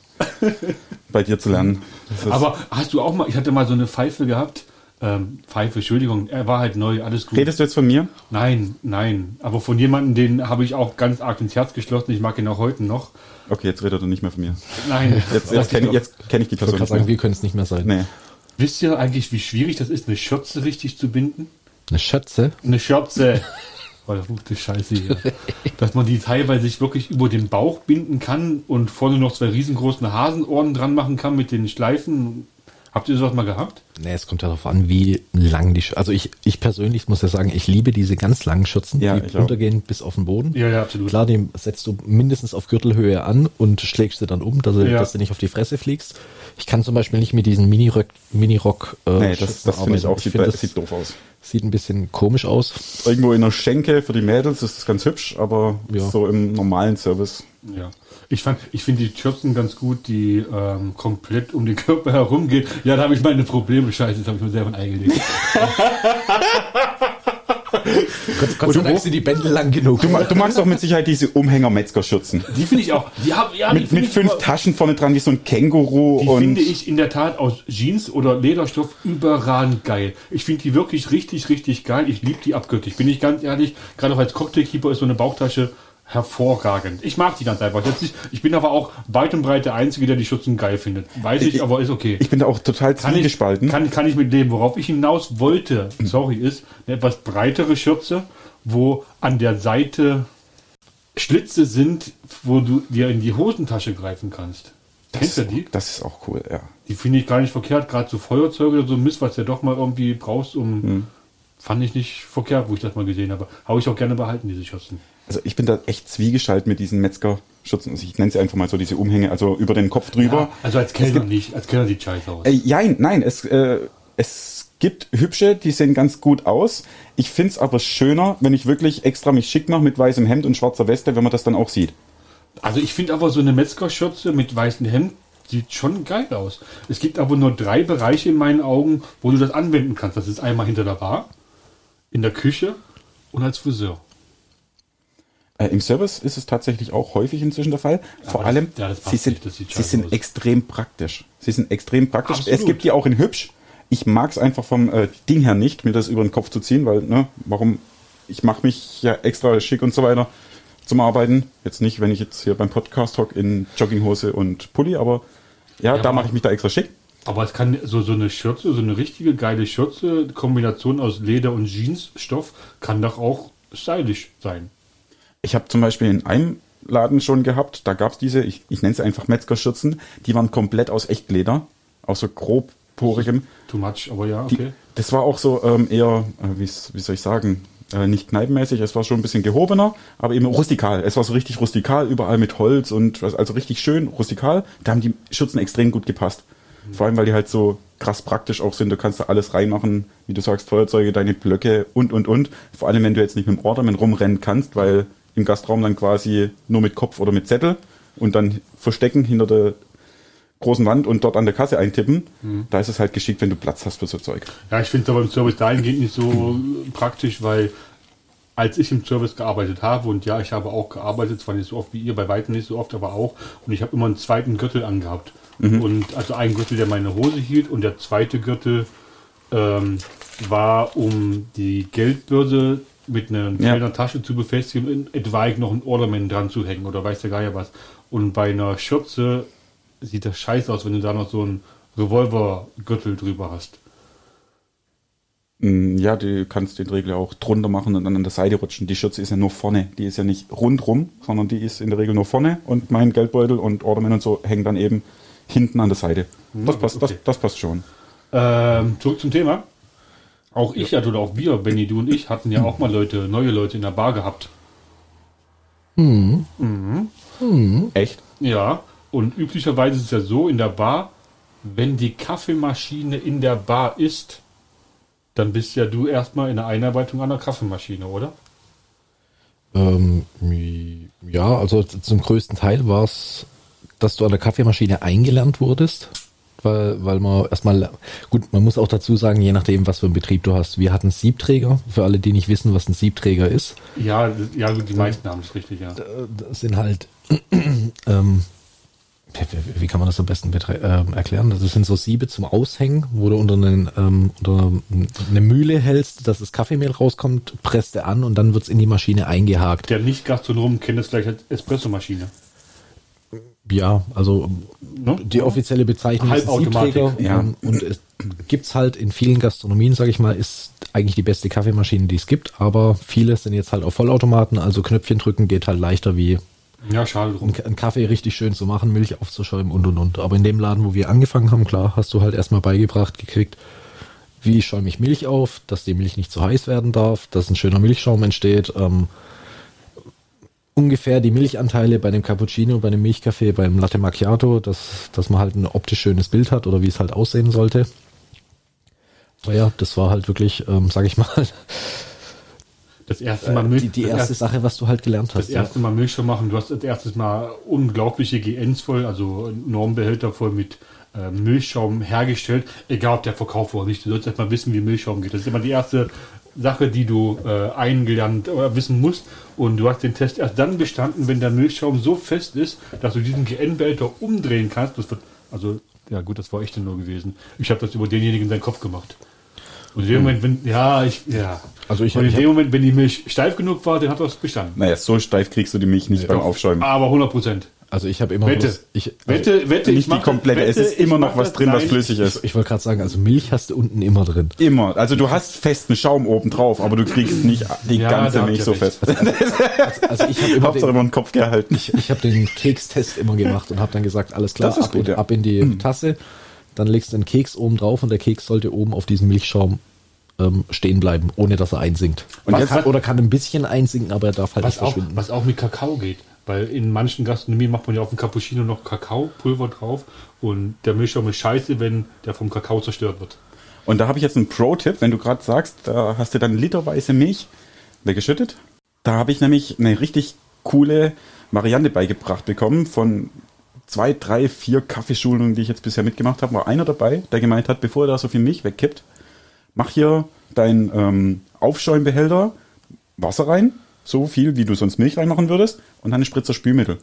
bei dir zu lernen. Das Aber hast du auch mal, ich hatte mal so eine Pfeife gehabt. Ähm, Pfeife, Entschuldigung, er war halt neu, alles gut. Redest du jetzt von mir? Nein, nein. Aber von jemandem, den habe ich auch ganz arg ins Herz geschlossen. Ich mag ihn auch heute noch. Okay, jetzt redet er nicht mehr von mir. Nein. Jetzt, jetzt kenne ich, jetzt kenn ich die Ich Person nicht sagen, wir können es nicht mehr sein. Nee. Wisst ihr eigentlich, wie schwierig das ist, eine Schürze richtig zu binden? Eine Schätze. Eine Schürze. Oh, das verfluchte Scheiße hier. Dass man die teilweise sich wirklich über den Bauch binden kann und vorne noch zwei riesengroßen Hasenohren dran machen kann mit den Schleifen. Habt ihr sowas mal gehabt? Nee, es kommt ja darauf an, wie lang die Sch Also ich, ich persönlich muss ja sagen, ich liebe diese ganz langen Schürzen, Ja, die ich auch. runtergehen bis auf den Boden. Ja, ja, absolut. Klar, die setzt du mindestens auf Gürtelhöhe an und schlägst sie dann um, dass, du- Ja. dass du nicht auf die Fresse fliegst. Ich kann zum Beispiel nicht mit diesen Mini-Rock, Mini-Rock äh, Nee, das, das finde ich auch, sieht, finde, das das sieht doof aus. sieht ein bisschen komisch aus. Irgendwo in der Schenke für die Mädels ist das ganz hübsch, aber Ja. so im normalen Service. Ja. Ich fand, ich finde die Schürzen ganz gut, die ähm, komplett um den Körper herumgehen. Ja, da habe ich meine Probleme. Scheiße, das habe ich mir selber ein Ei gelegt. Gott, Gott sei Dank sind die Bändel lang genug. Du, du magst doch mit Sicherheit diese Umhänger-Metzgerschürzen. Die finde ich auch. Die haben, ja, die Mit, mit ich fünf aber- Taschen vorne dran, wie so ein Känguru. Die und finde ich in der Tat aus Jeans oder Lederstoff überragend geil. Ich finde die wirklich richtig, richtig geil. Ich liebe die abgöttisch. Bin ich ganz ehrlich, gerade auch als Cocktailkeeper ist so eine Bauchtasche hervorragend. Ich mag die ganz einfach. Nicht, ich bin aber auch weit und breit der Einzige, der die Schürzen geil findet. Weiß ich, Ich- aber ist okay. ich bin da auch total kann zwiegespalten. kann, kann ich mit leben. Worauf ich hinaus wollte, sorry, ist eine etwas breitere Schürze, wo an der Seite Schlitze sind, wo du dir in die Hosentasche greifen kannst. Kennst du die? Das ist auch cool, ja. Die finde ich gar nicht verkehrt, gerade so Feuerzeuge oder so Mist, was du ja doch mal irgendwie brauchst, um. Hm. Fand ich nicht verkehrt, wo ich das mal gesehen habe. Habe ich auch gerne behalten, diese Schürzen. Also ich bin da echt zwiegespalten mit diesen Metzgerschürzen. Also ich nenne sie einfach mal so diese Umhänge, also über den Kopf drüber. also als Kellner nicht. Als Kellner sieht scheiße aus. Äh, ja, nein, es, äh, es gibt hübsche, die sehen ganz gut aus. Ich find's aber schöner, wenn ich wirklich extra mich schick mache mit weißem Hemd und schwarzer Weste, wenn man das dann auch sieht. Also ich finde aber so eine Metzgerschürze mit weißem Hemd sieht schon geil aus. Es gibt aber nur drei Bereiche in meinen Augen, wo du das anwenden kannst. Das ist einmal hinter der Bar, in der Küche und als Friseur. Äh, Im Service ist es tatsächlich auch häufig inzwischen der Fall. Vor das- allem, ja, das sie sind, sie sind aus. extrem praktisch. Sie sind extrem praktisch. Absolut. Es gibt die auch in hübsch. Ich mag's einfach vom äh, Ding her nicht, mir das über den Kopf zu ziehen, weil, ne, warum? Ich mache mich ja extra schick und so weiter zum Arbeiten. Jetzt nicht, wenn ich jetzt hier beim Podcast hock in Jogginghose und Pulli, aber ja, Ja, da mache ich mich da extra schick. Aber es kann so, so eine Schürze, so eine richtige geile Schürze, Kombination aus Leder und Jeansstoff, kann doch auch stylisch sein. Ich habe zum Beispiel in einem Laden schon gehabt, da gab's diese, ich, ich nenne sie einfach Metzgerschürzen, die waren komplett aus Echtleder, aus so grobporigem. Too much, aber ja, Die, okay. Das war auch so ähm, eher, äh, wie, soll ich sagen, äh, nicht kneipenmäßig, es war schon ein bisschen gehobener, aber eben rustikal. Es war so richtig rustikal, überall mit Holz und was- also richtig schön rustikal. Da haben die Schürzen extrem gut gepasst. Vor allem, weil die halt so krass praktisch auch sind. Du kannst da alles reinmachen, wie du sagst, Feuerzeuge, deine Blöcke und, und, und. Vor allem, wenn du jetzt nicht mit dem Ornament rumrennen kannst, weil im Gastraum dann quasi nur mit Kopf oder mit Zettel und dann verstecken hinter der großen Wand und dort an der Kasse eintippen. Da ist es halt geschickt, wenn du Platz hast für so Zeug. Ja, ich finde es aber im Service dahingehend nicht so praktisch, weil als ich im Service gearbeitet habe, und ja, ich habe auch gearbeitet, zwar nicht so oft wie ihr, bei weitem nicht so oft, aber auch, und ich habe immer einen zweiten Gürtel angehabt. Und also einen Gürtel, der meine Hose hielt, und der zweite Gürtel ähm, war, um die Geldbörse mit einer Ja. Tasche zu befestigen und etwaig noch ein Ornament dran zu hängen oder weiß der Geier was. Und bei einer Schürze sieht das scheiße aus, wenn du da noch so einen Revolvergürtel drüber hast. Mm, Ja, du kannst den Regel auch drunter machen und dann an der Seite rutschen. Die Schürze ist ja nur vorne. Die ist ja nicht rundrum, sondern die ist in der Regel nur vorne und mein Geldbeutel und Ornament und so hängen dann eben hinten an der Seite. Das passt, okay. das, das passt schon. Ähm, zurück zum Thema. Auch ich hatte oder auch wir, Benny, du und ich, hatten ja auch mal Leute, neue Leute in der Bar gehabt. Echt? Ja, und üblicherweise ist es ja so in der Bar, wenn die Kaffeemaschine in der Bar ist, dann bist ja du erstmal in der Einarbeitung an der Kaffeemaschine, oder? Ähm, ja, also zum größten Teil war es, dass du an der Kaffeemaschine eingelernt wurdest, weil, weil man erstmal, gut, man muss auch dazu sagen, je nachdem, was für einen Betrieb du hast. Wir hatten Siebträger, für alle, die nicht wissen, was ein Siebträger ist. Ja, das- ja, die meisten haben es richtig, ja. Das sind halt, ähm, wie, wie- kann man das am besten ähm, erklären? Das sind so Siebe zum Aushängen, wo du unter, einen, ähm, unter eine Mühle hältst, dass das Kaffeemehl rauskommt, presst er an und dann wird's in die Maschine eingehakt. Der Nicht-Gastronom kennt es gleich als Espressomaschine. Ja, also Ne? die offizielle Bezeichnung ist Siebträger. ja. ähm, Und es gibt's halt in vielen Gastronomien, sage ich mal, ist eigentlich die beste Kaffeemaschine, die es gibt. Aber viele sind jetzt halt auf Vollautomaten, also Knöpfchen drücken geht halt leichter wie Ja, schade drum. einen Kaffee richtig schön zu machen, Milch aufzuschäumen und und und. Aber in dem Laden, wo wir angefangen haben, klar, hast du halt erstmal beigebracht gekriegt, wie schäume ich Milch auf, dass die Milch nicht zu heiß werden darf, dass ein schöner Milchschaum entsteht. Ähm, ungefähr die Milchanteile bei dem Cappuccino, bei dem Milchkaffee, beim Latte Macchiato, dass, dass man halt ein optisch schönes Bild hat oder wie es halt aussehen sollte. Aber ja, das war halt wirklich, ähm, sag ich mal, Das erste Mal die, die erste Sache, was du halt gelernt hast. Das erste Mal Milchschaum machen. Du hast das erste Mal unglaubliche GNs voll, also Normbehälter voll mit äh, Milchschaum hergestellt, egal ob der verkauft wurde oder nicht. Du sollst erstmal wissen, wie Milchschaum geht. Das ist immer die erste Sache, die du äh, eingelernt oder wissen musst. Und du hast den Test erst dann bestanden, wenn der Milchschaum so fest ist, dass du diesen GN-Behälter umdrehen kannst. Das wird, also, ja gut, das war echt nur gewesen. Ich habe das über denjenigen in seinen Kopf gemacht. Und in dem Moment, wenn, ja, ich, ja. Also ich, Und in ich dem Moment, wenn die Milch steif genug war, dann hat das bestanden. Naja, so steif kriegst du die Milch nicht beim Aufschäumen. Aber 100 Prozent. Also ich habe immer Wette. bloß- ich, also Wette, wette, Nicht die mach- komplette, es wette, ist immer ich noch was drin, was nein. flüssig ist. ich wollte gerade sagen, also Milch hast du unten immer drin. Immer. Also du hast festen Schaum oben drauf, aber du kriegst nicht die Ja, ganze Milch so recht. fest. Also ich habe immer Hauptsache den, immer den Kopf gehalten. ich, ich habe den Kekstest immer gemacht und habe dann gesagt, alles klar, ab, gut, in, ja. ab in die Tasse. Dann legst du den Keks oben drauf und der Keks sollte oben auf diesem Milchschaum ähm, stehen bleiben, ohne dass er einsinkt. Und jetzt- kann, oder kann ein bisschen einsinken, aber er darf halt Was nicht auch, verschwinden. was auch mit Kakao geht. Weil in manchen Gastronomien macht man ja auf dem Cappuccino noch Kakaopulver drauf und der Milchschaum ist scheiße, wenn der vom Kakao zerstört wird. Und da habe ich jetzt einen Pro-Tipp, wenn du gerade sagst, da hast du dann literweise Milch weggeschüttet. Da habe ich nämlich eine richtig coole Variante beigebracht bekommen von zwei, drei, vier Kaffeeschulungen, die ich jetzt bisher mitgemacht habe, war einer dabei, der gemeint hat, bevor er da so viel Milch wegkippt, mach hier dein ähm, Aufschäumbehälter, Wasser rein, so viel, wie du sonst Milch reinmachen würdest, und dann ein Spritzer Spülmittel.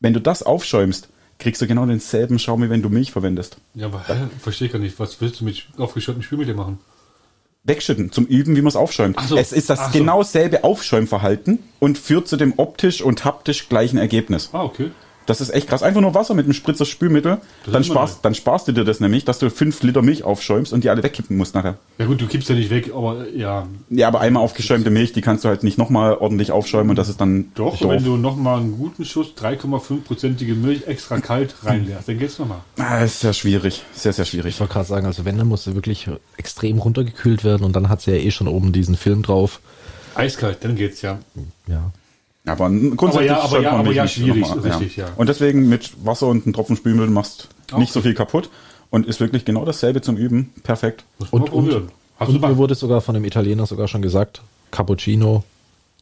Wenn du das aufschäumst, kriegst du genau denselben Schaum, wie wenn du Milch verwendest. Ja, aber hä, verstehe ich gar nicht. Was willst du mit aufgeschütteten Spülmittel machen? wegschütten, zum Üben, wie man es aufschäumt. So. Es ist das Ach so. genau selbe Aufschäumverhalten und führt zu dem optisch und haptisch gleichen Ergebnis. Ah, okay. Das ist echt krass. Einfach nur Wasser mit einem Spritzer Spülmittel. Das Dann sparst, dann sparst du dir das nämlich, dass du fünf Liter Milch aufschäumst und die alle wegkippen musst nachher. Ja gut, du kippst ja nicht weg, aber ja, Ja, aber einmal aufgeschäumte Milch, die kannst du halt nicht nochmal ordentlich aufschäumen und das ist dann doch, doof. wenn du nochmal einen guten Schuss 3,5-prozentige Milch extra kalt reinleerst, dann geht's nochmal. Ah, ist sehr schwierig. Sehr, sehr schwierig. Ich wollte gerade sagen, also wenn, dann muss sie wirklich extrem runtergekühlt werden und dann hat sie ja eh schon oben diesen Film drauf. Eiskalt, dann geht's ja. Ja. Aber grundsätzlich Aber ja, aber ja, man aber ja, nicht schwierig, richtig, ja. Und deswegen mit Wasser und einem Tropfen Spülmittel machst Okay. nicht so viel kaputt und ist wirklich genau dasselbe zum Üben. Perfekt. Man Und, und, probieren. Hast und mir wurde sogar von dem Italiener sogar schon gesagt, Cappuccino,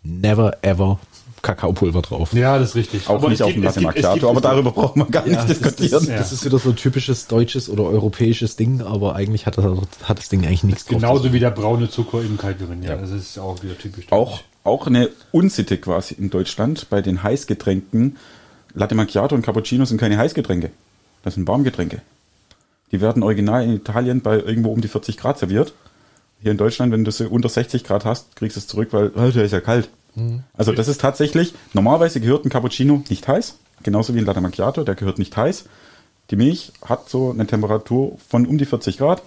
never ever Kakaopulver drauf. ja, das ist richtig. Auch Aber nicht auf dem Latte Macchiato, gibt- aber darüber brauchen wir gar nicht das, das, diskutieren. ist, das ist wieder so ein typisches deutsches oder europäisches Ding, aber eigentlich hat das, hat das Ding eigentlich nichts drauf zu Genauso wie der braune Zucker im Kaltgewinnen. Ja, Ja. das ist auch wieder typisch. Auch, auch eine Unsitte quasi in Deutschland bei den Heißgetränken. Latte Macchiato und Cappuccino sind keine Heißgetränke. Das sind Warmgetränke. Die werden original in Italien bei irgendwo um die 40 Grad serviert. Hier in Deutschland, wenn du sie unter 60 Grad hast, kriegst du es zurück, weil, oh, der ist ja kalt. Also das ist tatsächlich, normalerweise gehört ein Cappuccino nicht heiß, genauso wie ein Latte Macchiato, der gehört nicht heiß. Die Milch hat so eine Temperatur von um die 40 Grad.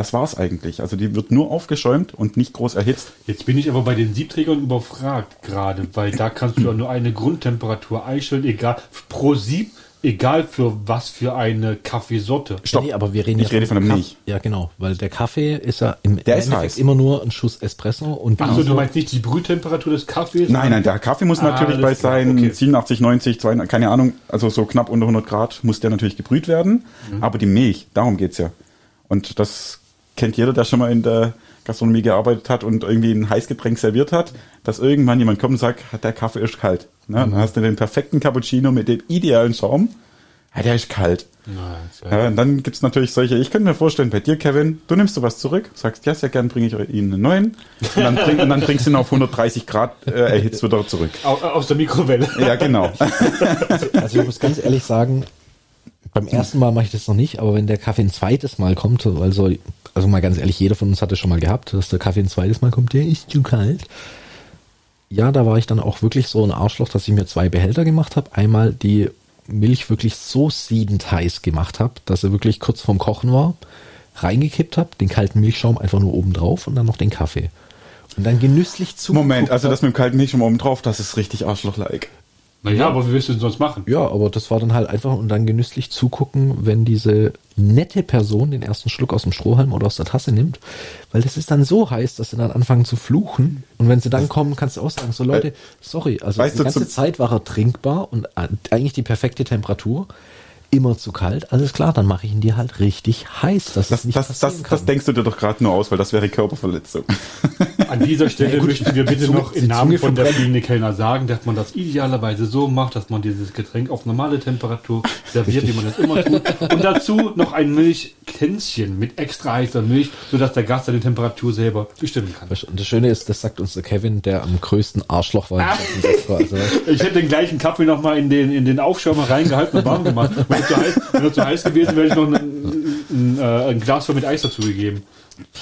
Das war's eigentlich. Also die wird nur aufgeschäumt und nicht groß erhitzt. Jetzt bin ich aber bei den Siebträgern überfragt gerade, weil da kannst du ja nur eine Grundtemperatur einstellen, egal pro Sieb, egal für was für eine Kaffeesorte. Stopp. Nee, aber wir reden Ich rede von der Kaff- Milch. Ja, genau, weil der Kaffee ist ja im Der ist Endeffekt heiß. immer nur ein Schuss Espresso und Achso, du meinst nicht die Brühtemperatur des Kaffees? Nein, nein, der Kaffee muss Ah, natürlich bei seinen okay. 87, 90, 200, keine Ahnung, also so knapp unter 100 Grad muss der natürlich gebrüht werden. Mhm. Aber die Milch, darum geht's ja. Und das kennt jeder, der schon mal in der Gastronomie gearbeitet hat und irgendwie ein Heißgetränk serviert hat, dass irgendwann jemand kommt und sagt, der Kaffee ist kalt. Ne? Mhm. Dann hast du den perfekten Cappuccino mit dem idealen Schaum. Ja, der ist kalt. Ist ja- und dann gibt's natürlich solche, ich könnte mir vorstellen, bei dir, Kevin, du nimmst sowas zurück, sagst, ja, sehr gern bringe ich Ihnen einen neuen. Und dann, bring, und dann bringst du ihn auf 130 Grad äh, erhitzt wieder zurück. Au- Aus der Mikrowelle. Ja, genau. Also ich muss ganz ehrlich sagen, beim ersten Mal mache ich das noch nicht, aber wenn der Kaffee ein zweites Mal kommt, also, also mal ganz ehrlich, jeder von uns hat es schon mal gehabt, dass der Kaffee ein zweites Mal kommt, der ist zu kalt. Ja, da war ich dann auch wirklich so ein Arschloch, dass ich mir zwei Behälter gemacht habe. Einmal die Milch wirklich so siedend heiß gemacht habe, dass er wirklich kurz vorm Kochen war, reingekippt habe, den kalten Milchschaum einfach nur oben drauf und dann noch den Kaffee. Und dann genüsslich zu. Moment, also das mit dem kalten Milch schon mal oben drauf, das ist richtig Arschloch-like. Naja, aber wie willst du denn sonst machen? Ja, aber das war dann halt einfach und dann genüsslich zugucken, wenn diese nette Person den ersten Schluck aus dem Strohhalm oder aus der Tasse nimmt, weil das ist dann so heiß, dass sie dann anfangen zu fluchen. Und wenn sie dann kommen, kannst du auch sagen, so Leute, sorry, also Weißt die ganze Zeit war er trinkbar und äh, eigentlich die perfekte Temperatur, immer zu kalt, alles klar, dann mache ich ihn dir halt richtig heiß, dass Das, es nicht das, das, kann. das denkst du dir doch gerade nur aus, weil das wäre Körperverletzung. An dieser Stelle gut, möchten wir bitte noch im Namen von der fliegende Kellner sagen, dass man das idealerweise so macht, dass man dieses Getränk auf normale Temperatur serviert, wie man das immer tut. Und dazu noch ein Milchkränzchen mit extra heißer Milch, sodass der Gast seine Temperatur selber bestimmen kann. Und das Schöne ist, das sagt uns der Kevin, der am größten Arschloch war. Ah. Also, Ich hätte den gleichen Kaffee noch mal in den, in den Aufschäumer reingehalten und warm gemacht. Wenn er zu heiß, er zu heiß gewesen wäre, hätte ich noch ein, ein, äh, ein Glas voll mit Eis dazu gegeben.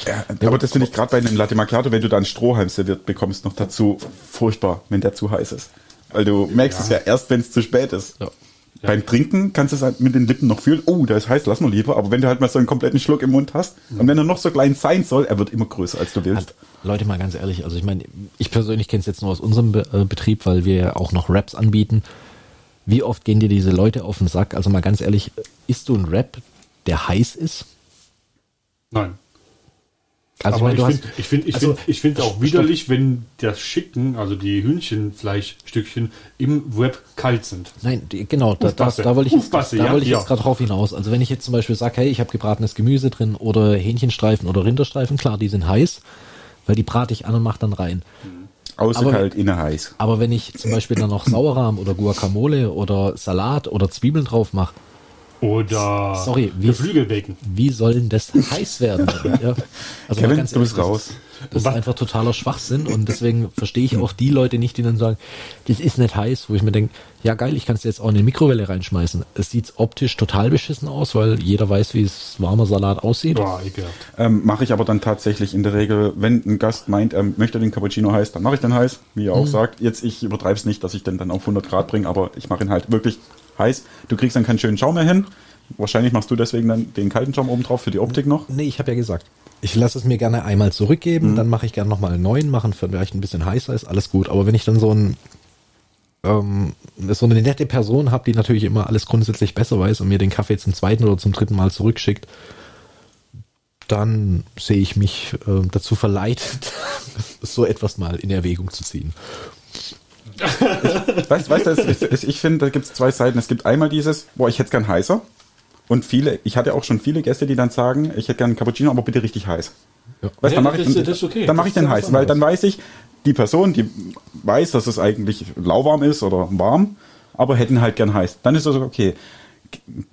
Ja, aber das finde ich gerade bei einem Latte Macchiato, wenn du da einen Strohhalm serviert bekommst, noch dazu furchtbar, wenn der zu heiß ist. Weil du merkst es ja erst, wenn es zu spät ist. Ja. Beim Trinken kannst du es halt mit den Lippen noch fühlen. Oh, der ist heiß, lass mal lieber. Aber wenn du halt mal so einen kompletten Schluck im Mund hast und wenn er noch so klein sein soll, er wird immer größer, als du willst. Leute, mal ganz ehrlich, also ich meine, ich persönlich kenne es jetzt nur aus unserem Be äh, Betrieb, weil wir ja auch noch Raps anbieten. Wie oft gehen dir diese Leute auf den Sack? Also mal ganz ehrlich, isst du einen Rap, der heiß ist? Nein. Also Aber ich meine, ich finde ich find, ich also, find, ich auch stopp. widerlich, wenn das Schicken, also die Hühnchenfleischstückchen im Wrap kalt sind. Nein, die, genau, da, da, da wollte ich jetzt, da ja, wollte ich ja. jetzt gerade drauf hinaus. Also wenn ich jetzt zum Beispiel sage, hey, ich habe gebratenes Gemüse drin oder Hähnchenstreifen oder Rinderstreifen, klar, die sind heiß, weil die brate ich an und mache dann rein. Außer aber- kalt, inne heiß. Aber wenn ich zum Beispiel dann noch Sauerrahm oder Guacamole oder Salat oder Zwiebeln drauf mache, Oder Sorry, wie- Geflügelbacon. wie soll denn das heiß werden? ja. Also Kevin, ganz du bist raus. Das, ist- einfach totaler Schwachsinn und deswegen verstehe ich auch die Leute nicht, die dann sagen, das ist nicht heiß, wo ich mir denke, ja geil, ich kann es jetzt auch in die Mikrowelle reinschmeißen. Es sieht optisch total beschissen aus, weil jeder weiß, wie es warmer Salat aussieht. Boah, ekelhaft. Ähm, mache ich aber dann tatsächlich in der Regel, wenn ein Gast meint, er möchte den Cappuccino heiß, dann mache ich den heiß, wie ihr auch sagt. Jetzt, ich übertreibe es nicht, dass ich den dann auf 100 Grad bringe, aber ich mache ihn halt wirklich heiß. Du kriegst dann keinen schönen Schaum mehr hin. Wahrscheinlich machst du deswegen dann den kalten Schaum oben drauf für die Optik noch. Nee, ich habe ja gesagt, ich lasse es mir gerne einmal zurückgeben, dann mache ich gerne nochmal einen neuen, machen vielleicht ein bisschen heißer ist, alles gut. Aber wenn ich dann so ein ähm, so eine nette Person habe, die natürlich immer alles grundsätzlich besser weiß und mir den Kaffee zum zweiten oder zum dritten Mal zurückschickt, dann sehe ich mich äh, dazu verleitet, so etwas mal in Erwägung zu ziehen. Weißt, weißt du, es- ich finde, da gibt es zwei Seiten. Es gibt einmal dieses, boah, ich hätte gern heißer. Und viele, ich hatte auch schon viele Gäste, die dann sagen, ich hätte gern einen Cappuccino, aber bitte richtig heiß. Ja. Weißt, Ja, dann mache ich, das- dann, das ist okay. dann mach Das ich den heiß, was weil dann weiß ich, die Person, die weiß, dass es eigentlich lauwarm ist oder warm, aber hätten halt gern heiß. Dann ist das okay.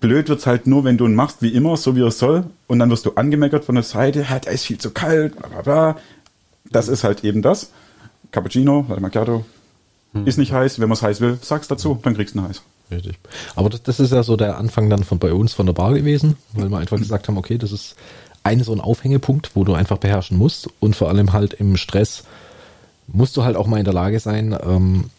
Blöd wird's halt nur, wenn du ihn machst wie immer, so wie er soll, und dann wirst du angemeckert von der Seite, ja, der ist viel zu kalt, bla bla bla. Das ist halt eben das. Cappuccino, Latte Macchiato, ist nicht heiß. Wenn man es heiß will, sag's dazu, dann kriegst du ihn heiß. Richtig. Aber das, das ist ja so der Anfang dann von bei uns von der Bar gewesen, weil wir einfach gesagt haben, okay, das ist ein so ein Aufhängepunkt, wo du einfach beherrschen musst und vor allem halt im Stress musst du halt auch mal in der Lage sein. Ähm,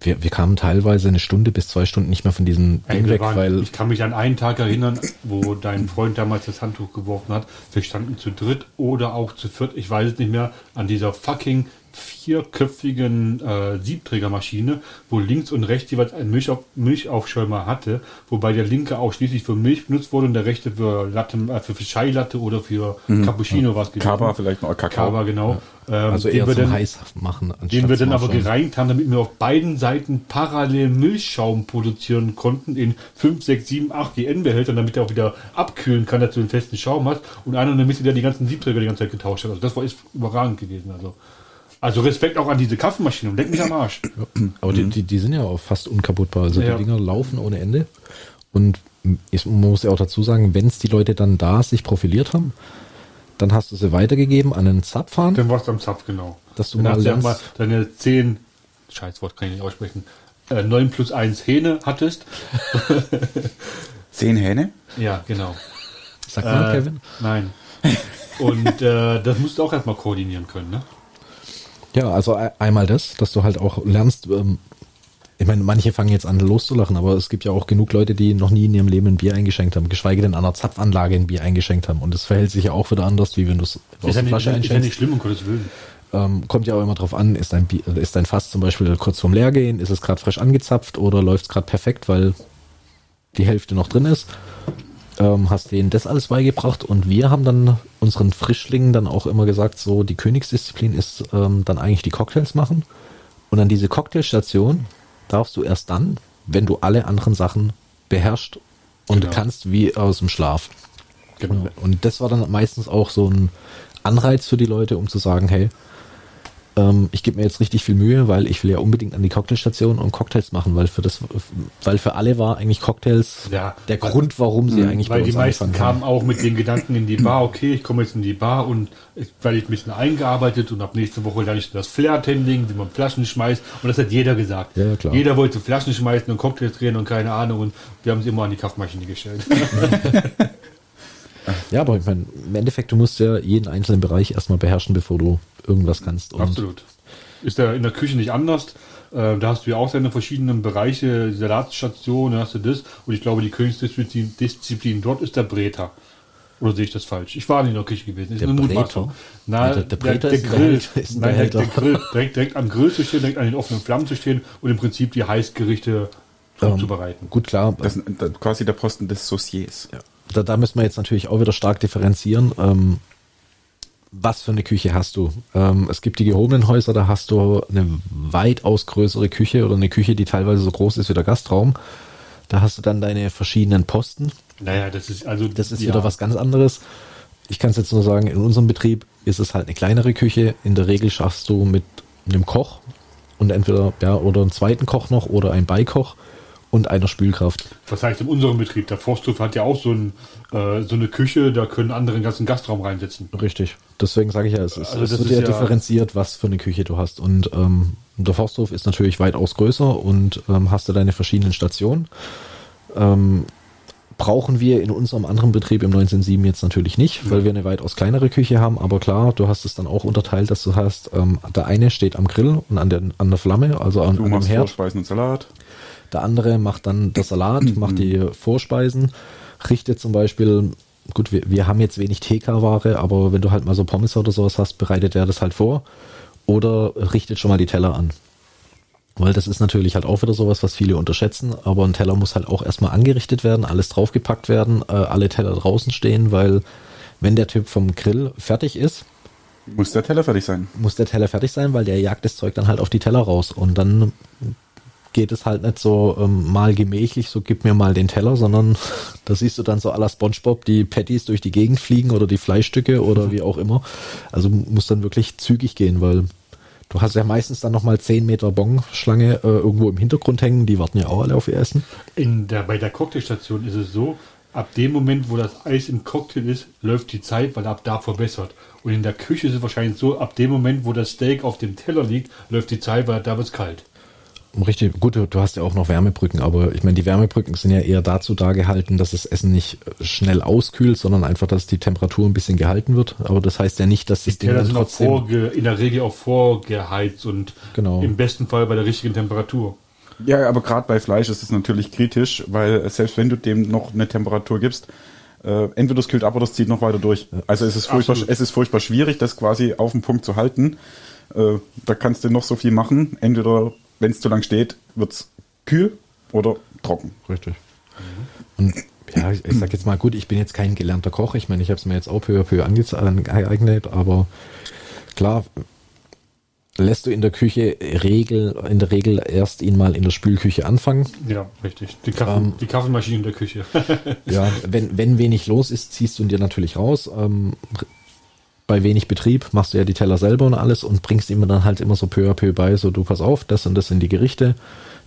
wir, wir kamen teilweise eine Stunde bis zwei Stunden nicht mehr von diesem Ding weg, waren, weil ich kann mich an einen Tag erinnern, wo dein Freund damals das Handtuch geworfen hat. Wir standen zu dritt oder auch zu viert, ich weiß es nicht mehr, an dieser fucking vierköpfigen äh, Siebträgermaschine, wo links und rechts jeweils ein Milchauf Milchaufschäumer hatte, wobei der linke ausschließlich für Milch benutzt wurde und der rechte für Latte, äh, für, für Chai-Latte oder für Cappuccino was Kaba vielleicht noch, Kakao. Kaba, genau. Ähm, also den eher wir zum dann- heiß machen. anstatt den wir dann aber gereinigt haben, damit wir auf beiden Seiten parallel Milchschaum produzieren konnten in 5, 6, 7, 8 GN-Behältern, damit er auch wieder abkühlen kann, dass du einen festen Schaum hast. Und einer in der Mitte, der die ganzen Siebträger die ganze Zeit getauscht hat. Also das war ist überragend gewesen. Also, also Respekt auch an diese Kaffeemaschine und leck mich am Arsch. Aber die, die, die sind ja auch fast unkaputtbar. Also Ja. die Dinger laufen ohne Ende. Und ich, man muss ja auch dazu sagen, wenn es die Leute dann da sich profiliert haben, dann hast du sie weitergegeben an einen Zapfhahn. Dann warst du am Zapf, genau. Dass du dann mal hast du ja lernst- mal deine 10, Scheißwort kann ich nicht aussprechen, äh, 9 plus 1 Hähne hattest. Zehn Hähne? Ja, genau. Sag mal, Äh, Kevin. Nein. Und äh, das musst du auch erstmal koordinieren können, ne? Ja, also einmal das, dass du halt auch lernst, ähm, ich meine, manche fangen jetzt an loszulachen, aber es gibt ja auch genug Leute, die noch nie in ihrem Leben ein Bier eingeschenkt haben, geschweige denn an einer Zapfanlage ein Bier eingeschenkt haben. Und das verhält sich ja auch wieder anders, wie wenn du es aus der Flasche ist ja einschenkst. nicht schlimm, um Gottes Willen. Ähm, kommt ja auch immer drauf an, ist dein, Bier, ist dein Fass zum Beispiel kurz vorm Leergehen, ist es gerade frisch angezapft oder läuft es gerade perfekt, weil die Hälfte noch drin ist. Ähm, hast denen das alles beigebracht und wir haben dann unseren Frischlingen dann auch immer gesagt, so die Königsdisziplin ist ähm, dann eigentlich die Cocktails machen. Und an diese Cocktailstation darfst du erst dann, wenn du alle anderen Sachen beherrscht und Genau. kannst wie aus dem Schlaf. Genau. Und, und das war dann meistens auch so ein Anreiz für die Leute, um zu sagen, hey, ähm, ich gebe mir jetzt richtig viel Mühe, weil ich will ja unbedingt an die Cocktailstation und Cocktails machen, weil für das, weil für alle war eigentlich Cocktails Ja. der Grund, warum sie eigentlich Weil bei die uns meisten angefangen haben. kamen auch mit den Gedanken in die Bar, okay, ich komme jetzt in die Bar und weil ich ein bisschen eingearbeitet und ab nächste Woche lerne ich das Flair-Tending, wie man Flaschen schmeißt. Und das hat jeder gesagt. Ja, ja, klar. Jeder wollte Flaschen schmeißen und Cocktails drehen und keine Ahnung. Und wir haben sie immer an die Kaffeemaschine gestellt. Ja, aber ich meine, im Endeffekt, du musst ja jeden einzelnen Bereich erstmal beherrschen, bevor du irgendwas kannst. Und Absolut. Ist da in der Küche nicht anders. Äh, da hast du ja auch deine verschiedenen Bereiche, Salatstation, da hast du das. Und ich glaube, die Königsdisziplin Disziplin dort ist der Breter. Oder sehe ich das falsch? Ich war nicht in der Küche gewesen. Das Der ist eine Breter? Na, Nee, der- der Breter ist ein Grill. Ist Nein, der, der. Grill. Direkt, direkt am Grill zu stehen, direkt an den offenen Flammen zu stehen und im Prinzip die Heißgerichte Ähm, zuzubereiten. Gut, klar, Das ist quasi der Posten des Sauciers. Ja. Da, da müssen wir jetzt natürlich auch wieder stark differenzieren. Ähm, was für eine Küche hast du? Ähm, es gibt die gehobenen Häuser, da hast du eine weitaus größere Küche oder eine Küche, die teilweise so groß ist wie der Gastraum. Da hast du dann deine verschiedenen Posten. Naja, das ist also. Das ist ja, wieder was ganz anderes. Ich kann es jetzt nur sagen, in unserem Betrieb ist es halt eine kleinere Küche. In der Regel schaffst du mit einem Koch und entweder, ja, oder einen zweiten Koch noch oder einen Beikoch und einer Spülkraft. Was heißt in unserem Betrieb? Der Forsthof hat ja auch so, ein, äh, so eine Küche, da können andere den ganzen Gastraum reinsetzen. Richtig. Deswegen sage ich ja, es, ist, Also es das wird ist ja ja- differenziert, was für eine Küche du hast. Und ähm, der Forsthof ist natürlich weitaus größer und ähm, hast du deine verschiedenen Stationen. Ähm, brauchen wir in unserem anderen Betrieb im 1907 jetzt natürlich nicht, weil wir eine weitaus kleinere Küche haben. Aber klar, du hast es dann auch unterteilt, dass du hast, ähm, der eine steht am Grill und an der, an der Flamme, also an, Du an dem machst Herd. Vorspeisen und Salat. Der andere macht dann das Salat, macht die Vorspeisen, richtet zum Beispiel, gut, wir, wir haben jetzt wenig TK-Ware, aber wenn du halt mal so Pommes oder sowas hast, bereitet er das halt vor oder richtet schon mal die Teller an. Weil das ist natürlich halt auch wieder sowas, was viele unterschätzen, aber ein Teller muss halt auch erstmal angerichtet werden, alles draufgepackt werden, äh, alle Teller draußen stehen, weil wenn der Typ vom Grill fertig ist, Muss der Teller fertig sein. muss der Teller fertig sein, weil der jagt das Zeug dann halt auf die Teller raus. Und dann geht es halt nicht so ähm, mal gemächlich, so gib mir mal den Teller, sondern da siehst du dann so à la Spongebob die Patties durch die Gegend fliegen oder die Fleischstücke oder wie auch immer. Also muss dann wirklich zügig gehen, weil du hast ja meistens dann nochmal 10 Meter Bongschlange äh, irgendwo im Hintergrund hängen, die warten ja auch alle auf ihr Essen. In der, bei der Cocktailstation ist es so, ab dem Moment, wo das Eis im Cocktail ist, läuft die Zeit, weil ab da verbessert. Und in der Küche ist es wahrscheinlich so, ab dem Moment, wo das Steak auf dem Teller liegt, läuft die Zeit, weil da wird es kalt. Richtig, gut, du, hast ja auch noch Wärmebrücken, aber ich meine, die Wärmebrücken sind ja eher dazu da gehalten, dass das Essen nicht äh, schnell auskühlt, sondern einfach, dass die Temperatur ein bisschen gehalten wird. Aber das heißt ja nicht, dass das Die Ding dann trotzdem... vorge, in der Regel auch vorgeheizt und Genau. im besten Fall bei der richtigen Temperatur. Ja, aber gerade bei Fleisch ist es natürlich kritisch, weil selbst wenn du dem noch eine Temperatur gibst, äh, entweder es kühlt ab oder es zieht noch weiter durch. Also es ist furchtbar, Absolut. es ist furchtbar schwierig, das quasi auf den Punkt zu halten. Äh, da kannst du noch so viel machen. Entweder, wenn es zu lang steht, wird's kühl oder trocken. Richtig. Und ja, ich, ich sag jetzt mal, gut, ich bin jetzt kein gelernter Koch. Ich meine, ich habe es mir jetzt auch peu ange- angeeignet, aber klar, lässt du in der Küche Regel, in der Regel erst ihn mal in der Spülküche anfangen. Ja, richtig. Die, Kaffee, Ähm. die Kaffeemaschine in der Küche. Ja, wenn, wenn wenig los ist, ziehst du ihn dir natürlich raus. Ähm, bei wenig Betrieb machst du ja die Teller selber und alles und bringst ihm dann halt immer so peu à peu bei, so du pass auf, das und das sind die Gerichte,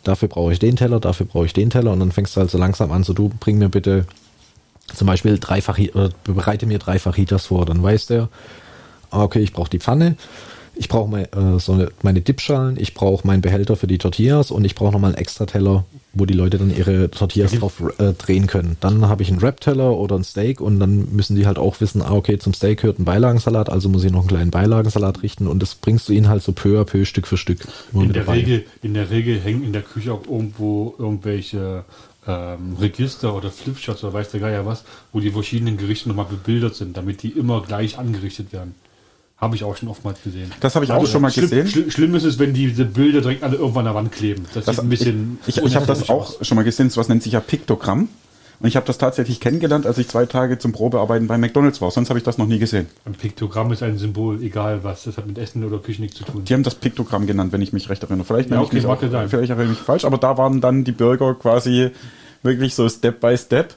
dafür brauche ich den Teller, dafür brauche ich den Teller und dann fängst du halt so langsam an, so du bring mir bitte zum Beispiel dreifach, oder bereite mir drei Fajitas vor, dann weiß der, ah, okay, ich brauche die Pfanne, ich brauche mein, äh, so eine, meine Dipschalen, ich brauche meinen Behälter für die Tortillas und ich brauche nochmal einen extra Teller, wo die Leute dann ihre Tortillas drauf äh, drehen können. Dann habe ich einen Wrap-Teller oder ein Steak und dann müssen die halt auch wissen, ah, okay, zum Steak gehört ein Beilagensalat, also muss ich noch einen kleinen Beilagensalat richten und das bringst du ihnen halt so peu à peu, Stück für Stück. In der, dabei. Regel, in der Regel hängen in der Küche auch irgendwo irgendwelche ähm, Register oder Flipcharts oder weiß der Geier was, wo die verschiedenen Gerichte nochmal bebildert sind, damit die immer gleich angerichtet werden. Habe ich auch schon oftmals gesehen. Das habe ich auch schon mal schlimm, gesehen. Schlimm, schlimm ist es, wenn diese Bilder direkt alle irgendwann an der Wand kleben. Das, Das, sieht ein bisschen. ich ich, ich habe das auch aus. schon mal gesehen, sowas nennt sich ja Piktogramm. Und ich habe das tatsächlich kennengelernt, als ich zwei Tage zum Probearbeiten bei McDonalds war. Sonst habe ich das noch nie gesehen. Ein Piktogramm ist ein Symbol, egal was. Das hat mit Essen oder Küche nichts zu tun. Die haben das Piktogramm genannt, wenn ich mich recht erinnere. Vielleicht, Ja, okay, ich mich auch, vielleicht erinnere ich mich falsch, aber da waren dann die Bürger quasi wirklich so Step by Step,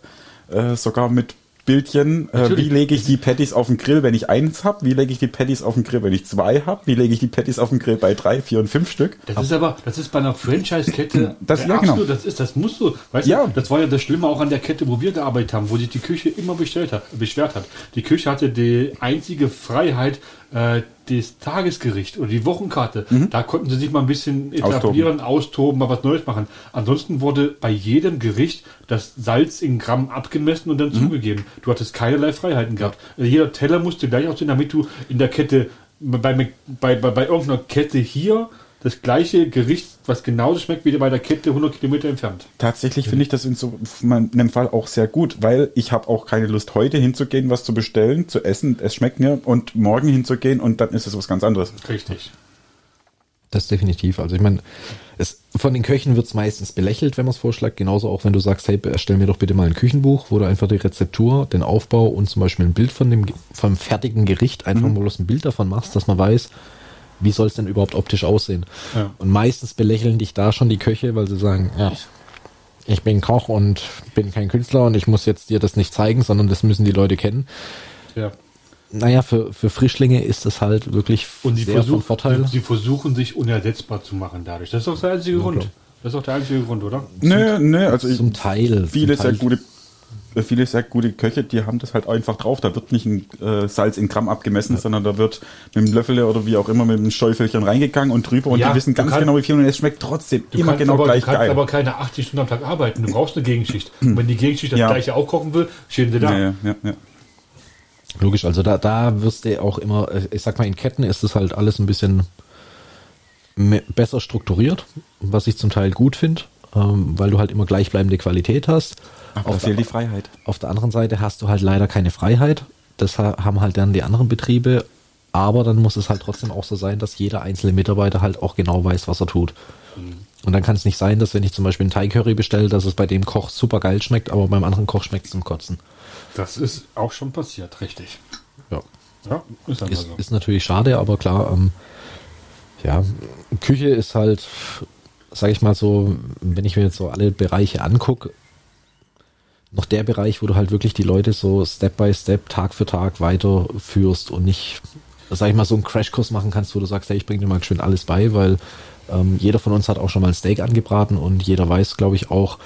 äh, sogar mit Bildchen, äh, wie lege ich die Patties auf den Grill, wenn ich eins hab, wie lege ich die Patties auf den Grill, wenn ich zwei hab, wie lege ich die Patties auf den Grill bei drei, vier und fünf Stück. Das ist aber, das ist bei einer Franchise-Kette, Das- ja, genau. das ist, das musst du, weißt Ja. du, das war ja das Schlimme auch an der Kette, wo wir gearbeitet haben, wo sich die Küche immer bestellt hat, beschwert hat. Die Küche hatte die einzige Freiheit, äh, das Tagesgericht oder die Wochenkarte. Da konnten sie sich mal ein bisschen etablieren, austoben, mal was Neues machen. Ansonsten wurde bei jedem Gericht das Salz in Gramm abgemessen und dann zugegeben. Du hattest keinerlei Freiheiten gehabt. Also Jeder Teller musste gleich aussehen, damit du in der Kette, bei, bei, bei, bei irgendeiner Kette hier das gleiche Gericht, was genauso schmeckt wie bei der Kette 100 Kilometer entfernt. Tatsächlich finde ich das in so einem Fall auch sehr gut, weil ich habe auch keine Lust, heute hinzugehen, was zu bestellen, zu essen, es schmeckt mir, und morgen hinzugehen und dann ist es was ganz anderes. Richtig. Das definitiv. Also ich meine, es, von den Köchen wird es meistens belächelt, wenn man es vorschlägt. Genauso auch, wenn du sagst, hey, erstell mir doch bitte mal ein Küchenbuch, wo du einfach die Rezeptur, den Aufbau und zum Beispiel ein Bild von dem vom fertigen Gericht, einfach mal bloß ein Bild davon machst, dass man weiß, wie soll es denn überhaupt optisch aussehen. Ja. Und meistens belächeln dich da schon die Köche, weil sie sagen, ja, ich bin Koch und bin kein Künstler und ich muss jetzt dir das nicht zeigen, sondern das müssen die Leute kennen. Ja. Naja, für, für Frischlinge ist das halt wirklich Und sie, sehr versuch, von Vorteil. sie versuchen sich unersetzbar zu machen dadurch. Das ist doch der einzige Grund. klar. Das ist doch der einzige Grund, oder? Nö, nö, also ich, Zum Teil. viele zum sehr Teil gute äh, viele sehr gute Köche, die haben das halt einfach drauf. Da wird nicht ein äh, Salz in Gramm abgemessen, sondern da wird mit dem Löffel oder wie auch immer mit dem Schäufelchen reingegangen und drüber und Ja, die wissen ganz kannst- genau wie viel und es schmeckt trotzdem Du immer genau aber, gleich du kannst geil. aber keine 80 Stunden am Tag arbeiten. Du brauchst eine Gegenschicht. Und wenn die Gegenschicht das Ja. gleiche auch kochen will, stehen sie da. ja, ja, ja, ja. Logisch, also da, da wirst du auch immer, äh, ich sag mal, in Ketten ist es halt alles ein bisschen besser strukturiert, was ich zum Teil gut finde, ähm, weil du halt immer gleichbleibende Qualität hast. Aber da Auf fehlt der, die Freiheit. auf der anderen Seite hast du halt leider keine Freiheit. Das ha- haben halt dann die anderen Betriebe. Aber dann muss es halt trotzdem auch so sein, dass jeder einzelne Mitarbeiter halt auch genau weiß, was er tut. Und dann kann es nicht sein, dass wenn ich zum Beispiel einen Thai-Curry bestelle, dass es bei dem Koch super geil schmeckt, aber beim anderen Koch schmeckt es zum Kotzen. Das ist auch schon passiert, richtig. Ja. Ja, ist Ist, so. ist natürlich schade, aber klar, ähm, ja, Küche ist halt, sage ich mal so, wenn ich mir jetzt so alle Bereiche angucke, noch der Bereich, wo du halt wirklich die Leute so Step by Step, Tag für Tag weiterführst und nicht, sag ich mal, so einen Crashkurs machen kannst, wo du sagst, hey, ich bring dir mal schön alles bei, weil ähm, jeder von uns hat auch schon mal ein Steak angebraten und jeder weiß, glaube ich, auch,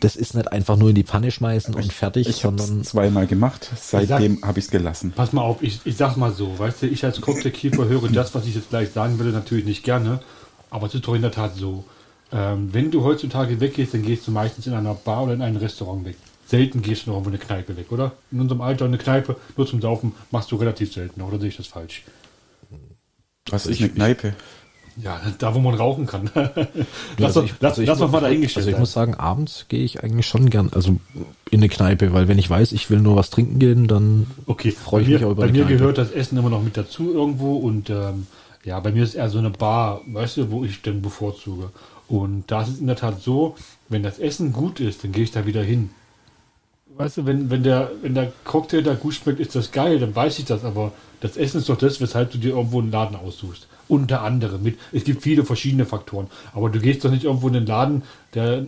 das ist nicht einfach nur in die Pfanne schmeißen und fertig, Ich habe sondern es zweimal gemacht, seitdem habe ich es gelassen. Pass mal auf, ich, ich sag mal so, weißt du, ich als Cocktailkeeper höre das, was ich jetzt gleich sagen würde, natürlich nicht gerne, aber es ist doch in der Tat so. Ähm, wenn du heutzutage weggehst, dann gehst du meistens in einer Bar oder in ein Restaurant weg. Selten gehst du noch irgendwo in eine Kneipe weg, oder? In unserem Alter eine Kneipe, nur zum Saufen, machst du relativ selten, oder sehe ich das falsch? Was ist eine Kneipe? Ja, da wo man rauchen kann. Ja, lass also doch, ich- lass, also ich lass muss- mal dahingestellt Also ich sein. muss sagen, abends gehe ich eigentlich schon gern, also in eine Kneipe, weil wenn ich weiß, ich will nur was trinken gehen, dann Okay, freue ich bei mir, mich auch über Bei eine mir Kneipe. gehört das Essen immer noch mit dazu irgendwo und ähm, ja, bei mir ist eher so eine Bar, weißt du, wo ich dann bevorzuge. Und da ist es in der Tat so, wenn das Essen gut ist, dann gehe ich da wieder hin. Weißt du, wenn, wenn, der, wenn der Cocktail da gut schmeckt, ist das geil, dann weiß ich das, aber das Essen ist doch das, weshalb du dir irgendwo einen Laden aussuchst. Unter anderem. Mit, es gibt viele verschiedene Faktoren. Aber du gehst doch nicht irgendwo in den Laden, der,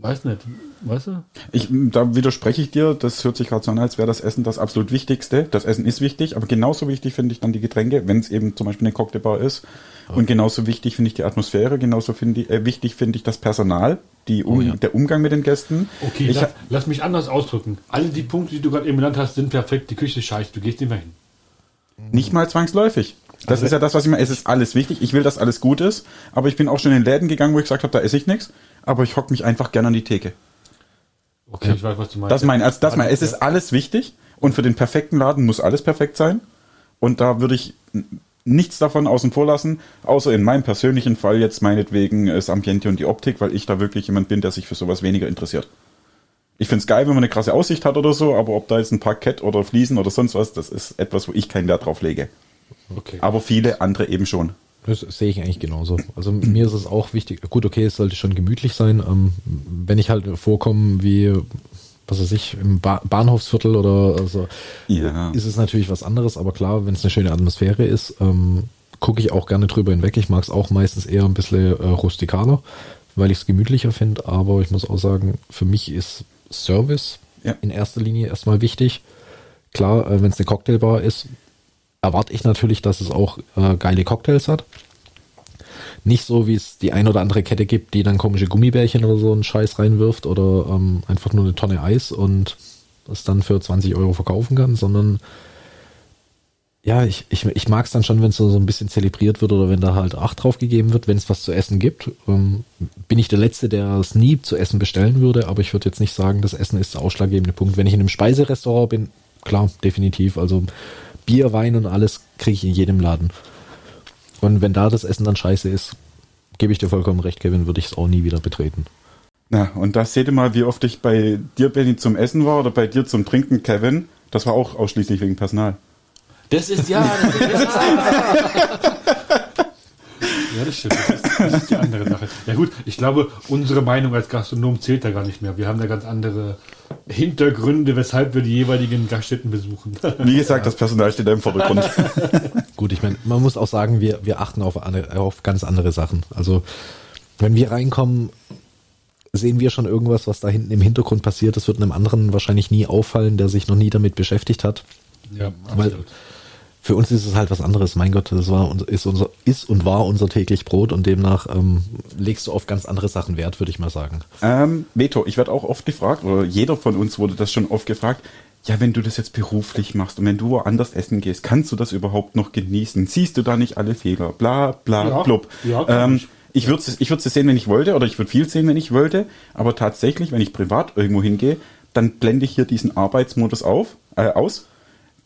weiß nicht, weißt du? Ich, da widerspreche ich dir, das hört sich gerade so an, als wäre das Essen das absolut Wichtigste. Das Essen ist wichtig, aber genauso wichtig finde ich dann die Getränke, wenn es eben zum Beispiel eine Cocktailbar ist. Und genauso wichtig finde ich die Atmosphäre, genauso finde ich, äh, wichtig finde ich das Personal, die um, Oh ja. der Umgang mit den Gästen. Okay, ich, lass, lass mich anders ausdrücken. Alle die Punkte, die du gerade eben genannt hast, sind perfekt. Die Küche ist scheiße, du gehst mehr hin. Nicht mal zwangsläufig. Das Also- ist ja das, was ich meine. Es ist alles wichtig. Ich will, dass alles gut ist. Aber ich bin auch schon in Läden gegangen, wo ich gesagt habe, da esse ich nichts. Aber ich hocke mich einfach gerne an die Theke. Okay, ich weiß, was du meinst. Das meine also das meine, es Ja. ist alles wichtig. Und für den perfekten Laden muss alles perfekt sein. Und da würde ich nichts davon außen vor lassen, außer in meinem persönlichen Fall jetzt meinetwegen das Ambiente und die Optik, weil ich da wirklich jemand bin, der sich für sowas weniger interessiert. Ich find's geil, wenn man eine krasse Aussicht hat oder so, aber ob da jetzt ein Parkett oder Fliesen oder sonst was, das ist etwas, wo ich keinen Wert drauf lege. Okay. Aber viele andere eben schon. Das sehe ich eigentlich genauso. Also mir ist es auch wichtig, gut, okay, es sollte schon gemütlich sein. Ähm, wenn ich halt vorkomme wie, was weiß ich, im ba Bahnhofsviertel oder so, Ja. ist es natürlich was anderes, aber klar, wenn es eine schöne Atmosphäre ist, ähm, gucke ich auch gerne drüber hinweg. Ich mag es auch meistens eher ein bisschen äh, rustikaler, weil ich es gemütlicher finde, aber ich muss auch sagen, für mich ist Service ja. in erster Linie erstmal wichtig. Klar, äh, wenn es eine Cocktailbar ist, erwarte ich natürlich, dass es auch äh, geile Cocktails hat. Nicht so, wie es die ein oder andere Kette gibt, die dann komische Gummibärchen oder so einen Scheiß reinwirft oder ähm, einfach nur eine Tonne Eis und das dann für 20 Euro verkaufen kann, sondern ja, ich, ich, ich mag es dann schon, wenn es so, ein bisschen zelebriert wird oder wenn da halt Acht drauf gegeben wird, wenn es was zu essen gibt. Ähm, bin ich der Letzte, der es nie zu essen bestellen würde, aber ich würde jetzt nicht sagen, das Essen ist der ausschlaggebende Punkt. Wenn ich in einem Speiserestaurant bin, klar, definitiv. Also Bier, Wein und alles kriege ich in jedem Laden. Und wenn da das Essen dann scheiße ist, gebe ich dir vollkommen recht, Kevin, würde ich es auch nie wieder betreten. Na, und da seht ihr mal, wie oft ich bei dir, Benny, zum Essen war oder bei dir zum Trinken, Kevin. Das war auch ausschließlich wegen Personal. Das ist ja. Das ist, das ist, ja, das stimmt. Das ist, das ist, die andere Sache. Ja gut, ich glaube, unsere Meinung als Gastronom zählt da gar nicht mehr. Wir haben da ganz andere Hintergründe, weshalb wir die jeweiligen Gaststätten besuchen. Wie gesagt, ja. das Personal steht da im Vordergrund. gut, ich meine, man muss auch sagen, wir, wir achten auf, auf ganz andere Sachen. Also, wenn wir reinkommen, sehen wir schon irgendwas, was da hinten im Hintergrund passiert. Das wird einem anderen wahrscheinlich nie auffallen, der sich noch nie damit beschäftigt hat. Ja, absolut. Weil für uns ist es halt was anderes. Mein Gott, das war ist unser ist und war unser täglich Brot und demnach ähm, legst du auf ganz andere Sachen Wert, würde ich mal sagen. Ähm, Veto, ich werde auch oft gefragt, oder jeder von uns wurde das schon oft gefragt. Ja, wenn du das jetzt beruflich machst und wenn du woanders essen gehst, kannst du das überhaupt noch genießen? Siehst du da nicht alle Fehler? Bla, bla, ja, blub. Ja, ähm, ich ich würde es ich würd's sehen, wenn ich wollte, oder ich würde viel sehen, wenn ich wollte. Aber tatsächlich, wenn ich privat irgendwo hingehe, dann blende ich hier diesen Arbeitsmodus auf, äh, aus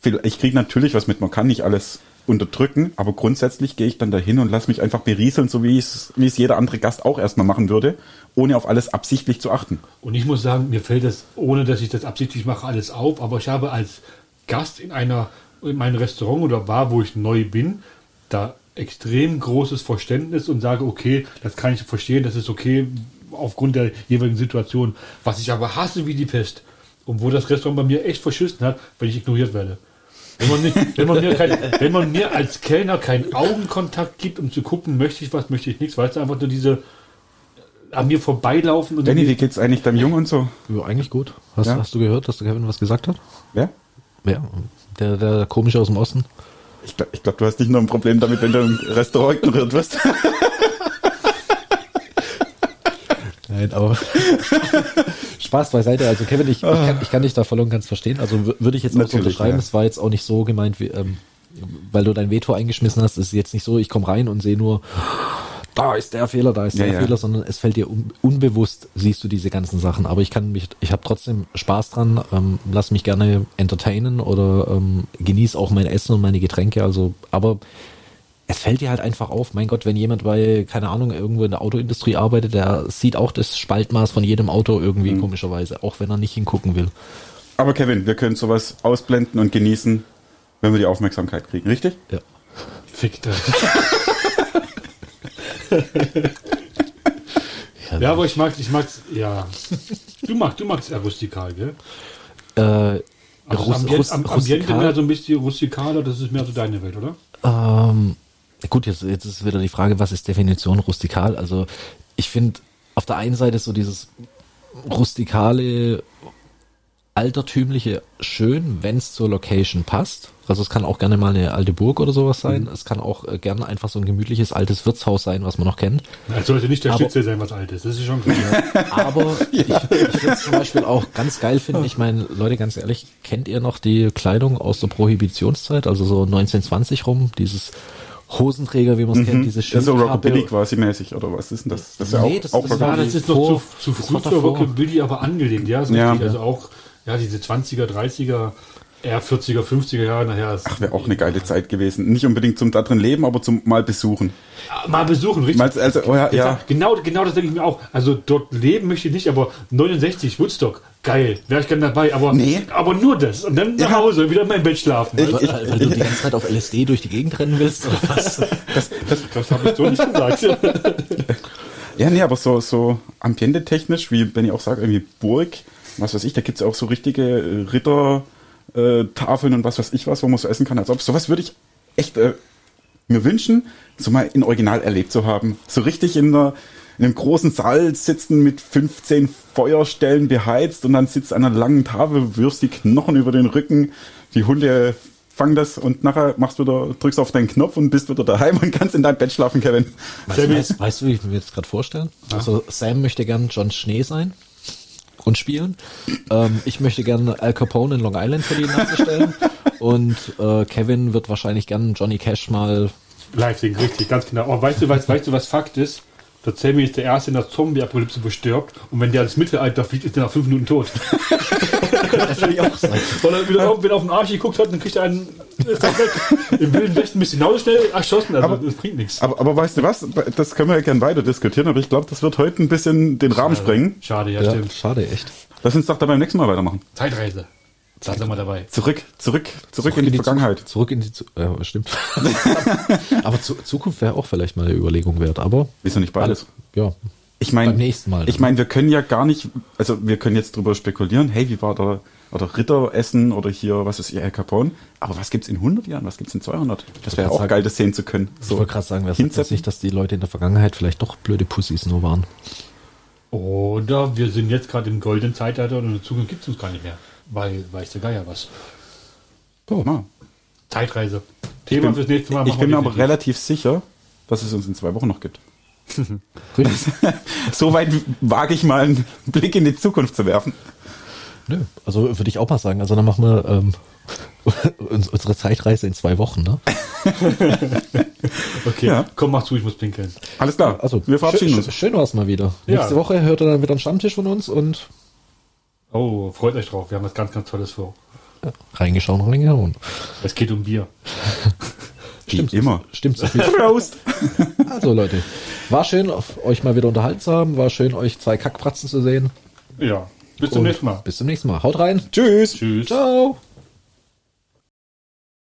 ich kriege natürlich was mit, man kann nicht alles unterdrücken, aber grundsätzlich gehe ich dann dahin und lasse mich einfach berieseln, so wie es, jeder andere Gast auch erstmal machen würde, ohne auf alles absichtlich zu achten. Und ich muss sagen, mir fällt das, ohne dass ich das absichtlich mache, alles auf, aber ich habe als Gast in einer, in meinem Restaurant oder Bar, wo ich neu bin, da extrem großes Verständnis und sage, okay, das kann ich verstehen, das ist okay aufgrund der jeweiligen Situation. Was ich aber hasse wie die Pest und wo das Restaurant bei mir echt verschissen hat, wenn ich ignoriert werde. Wenn man, nicht, wenn, man mir kein, wenn man mir als Kellner keinen Augenkontakt gibt, um zu gucken, möchte ich was, möchte ich nichts, weißt du, einfach nur diese an mir vorbeilaufen. Und Danny, wie geht's eigentlich deinem Jungen und so? Ja, eigentlich gut. Hast, ja. hast du gehört, dass der Kevin was gesagt hat? Wer? Wer? Der, der komische aus dem Osten. Ich glaube, ich glaub, du hast nicht nur ein Problem damit, wenn du im Restaurant ignoriert wirst. Nein, aber Spaß beiseite. Also Kevin, ich, ich, kann, ich kann dich da voll und ganz verstehen. Also würde ich jetzt auch so unterschreiben. Ja. Es war jetzt auch nicht so gemeint, wie, ähm, weil du dein Veto eingeschmissen hast. Es ist jetzt nicht so, ich komme rein und sehe nur, da ist der Fehler, da ist der ja, Fehler, sondern es fällt dir un unbewusst, siehst du diese ganzen Sachen. Aber ich kann mich, ich habe trotzdem Spaß dran, ähm, lass mich gerne entertainen oder ähm, genieße auch mein Essen und meine Getränke. Also, aber es fällt dir halt einfach auf, mein Gott, wenn jemand bei, keine Ahnung, irgendwo in der Autoindustrie arbeitet, der sieht auch das Spaltmaß von jedem Auto irgendwie mhm. komischerweise, auch wenn er nicht hingucken will. Aber Kevin, wir können sowas ausblenden und genießen, wenn wir die Aufmerksamkeit kriegen, richtig? Ja. Fickte. ja, aber ich mag, ich mag's, ja. Du magst, du magst eher rustikal, gell? Äh, also Rus, Ambient, Rus, Ambiente rustikal? mehr so ein bisschen rustikaler, das ist mehr so deine Welt, oder? Ähm, Gut, jetzt, jetzt ist wieder die Frage, was ist Definition rustikal? Also ich finde auf der einen Seite so dieses rustikale, altertümliche schön, wenn es zur Location passt. Also es kann auch gerne mal eine alte Burg oder sowas sein. Mhm. Es kann auch äh, gerne einfach so ein gemütliches altes Wirtshaus sein, was man noch kennt. Es sollte nicht der aber, Schnitzel sein, was alt ist. Das ist schon klar. aber ja. ich, ich finde es zum Beispiel auch ganz geil finden. Ich meine, Leute, ganz ehrlich, kennt ihr noch die Kleidung aus der Prohibitionszeit? Also so 1920 rum, dieses Hosenträger, wie man es mhm. kennt, diese schöne Das ist so Rockabilly quasi mäßig, oder was ist denn das? Das ist nee, ja auch, das, auch das, war, das ist noch vor, zu, zu früh für Rockabilly, aber angelehnt, ja, so ja. Richtig, also auch, ja, diese 20er, 30er, eher 40er, 50er Jahre nachher. Ach, wäre auch eine geile Zeit gewesen. Nicht unbedingt zum da drin leben, aber zum mal besuchen. Mal besuchen, richtig. Mal, also, oh ja, ja. Genau, genau das denke ich mir auch. Also dort leben möchte ich nicht, aber 69, Woodstock, geil, wäre ich gerne dabei, aber, nee. aber nur das. Und dann nach Hause, wieder in mein Bett schlafen. Ich, ich, weil, du die ganze Zeit auf LSD durch die Gegend rennen willst, oder was? Das, das, das habe ich so nicht gesagt. ja, nee, aber so, so ambiente-technisch, wie wenn ich auch sage, irgendwie Burg, was weiß ich, da gibt es auch so richtige äh, Ritter, äh, Tafeln und was weiß ich was, wo man so essen kann. Als ob sowas würde ich echt äh, mir wünschen, so mal in Original erlebt zu haben. So richtig in der in einem großen Saal sitzen mit 15 Feuerstellen beheizt und dann sitzt an einer langen Tafel, wirfst die Knochen über den Rücken, die Hunde fangen das und nachher machst wieder, drückst auf deinen Knopf und bist wieder daheim und kannst in deinem Bett schlafen, Kevin. Weißt, du, weißt, weißt du, wie ich mir jetzt gerade vorstellen? Also Sam möchte gern John Schnee sein und spielen. Ähm, ich möchte gerne Al Capone in Long Island für die Nase stellen. und äh, Kevin wird wahrscheinlich gern Johnny Cash mal. Live singen, richtig, ganz genau. Oh, weißt du, weißt, weißt du, was Fakt ist? Der Sammy ist der Erste in der Zombie-Apokalypse verstirbt und wenn der ins Mittelalter fliegt, ist der nach fünf Minuten tot. Natürlich auch sein. Weil er wieder, wieder auf den Arsch geguckt hat, dann kriegt er einen ist er weg. Im Wilden Westen bist du genauso schnell erschossen, also Aber- das bringt nichts. Aber, aber weißt du was? Das können wir ja gern weiter diskutieren, aber ich glaube, das wird heute ein bisschen den Rahmen sprengen. Schade, ja, Ja, stimmt. schade, echt. Lass uns doch da beim nächsten Mal weitermachen. Zeitreise. Da sind wir dabei. Zurück, zurück, zurück, in die, Vergangenheit. Zu, zurück in die Zu ja, stimmt. aber zu, Zukunft wäre auch vielleicht mal eine Überlegung wert, aber Wieso nicht beides? ja. Ich meine, Beim nächsten Mal dann. Ich meine, wir können ja gar nicht, also wir können jetzt drüber spekulieren, hey, wie war der, oder Ritter essen oder hier, was ist Al Capone? Aber was gibt's in 100 Jahren? Was gibt's in 200? Das wäre auch sagen- geil, das sehen zu können. Ich wollte gerade sagen, wer sagt das nicht, dass die Leute in der Vergangenheit vielleicht doch blöde Pussys nur waren. Oder wir sind jetzt gerade im goldenen Zeitalter und in der Zukunft gibt es uns gar nicht mehr. Weil weiß der Geier was. Ah. Zeitreise. Thema fürs nächste Mal. Ich bin mir aber relativ sicher, dass es uns in zwei Wochen noch gibt. Soweit wage ich mal einen Blick in die Zukunft zu werfen. Nö, also würde ich auch mal sagen. Also dann machen wir ähm, uns- unsere Zeitreise in zwei Wochen, ne? Okay, Ja. komm, mach zu, ich muss pinkeln. Alles klar. Also wir verabschieden schön, uns. Schön war's mal wieder. Ja. Nächste Woche hört ihr dann wieder einen Stammtisch von uns und Oh, freut euch drauf. Wir haben was ganz, ganz Tolles vor. reingeschaut und reingehauen. Es geht um Bier. Wie immer. Stimmt so viel. Prost. Also Leute, war schön, auf euch mal wieder unterhalten zu haben. War schön, euch zwei Kackpratzen zu sehen. Ja. Bis zum Und nächsten Mal. Bis zum nächsten Mal. Haut rein. Tschüss. Tschüss. Ciao.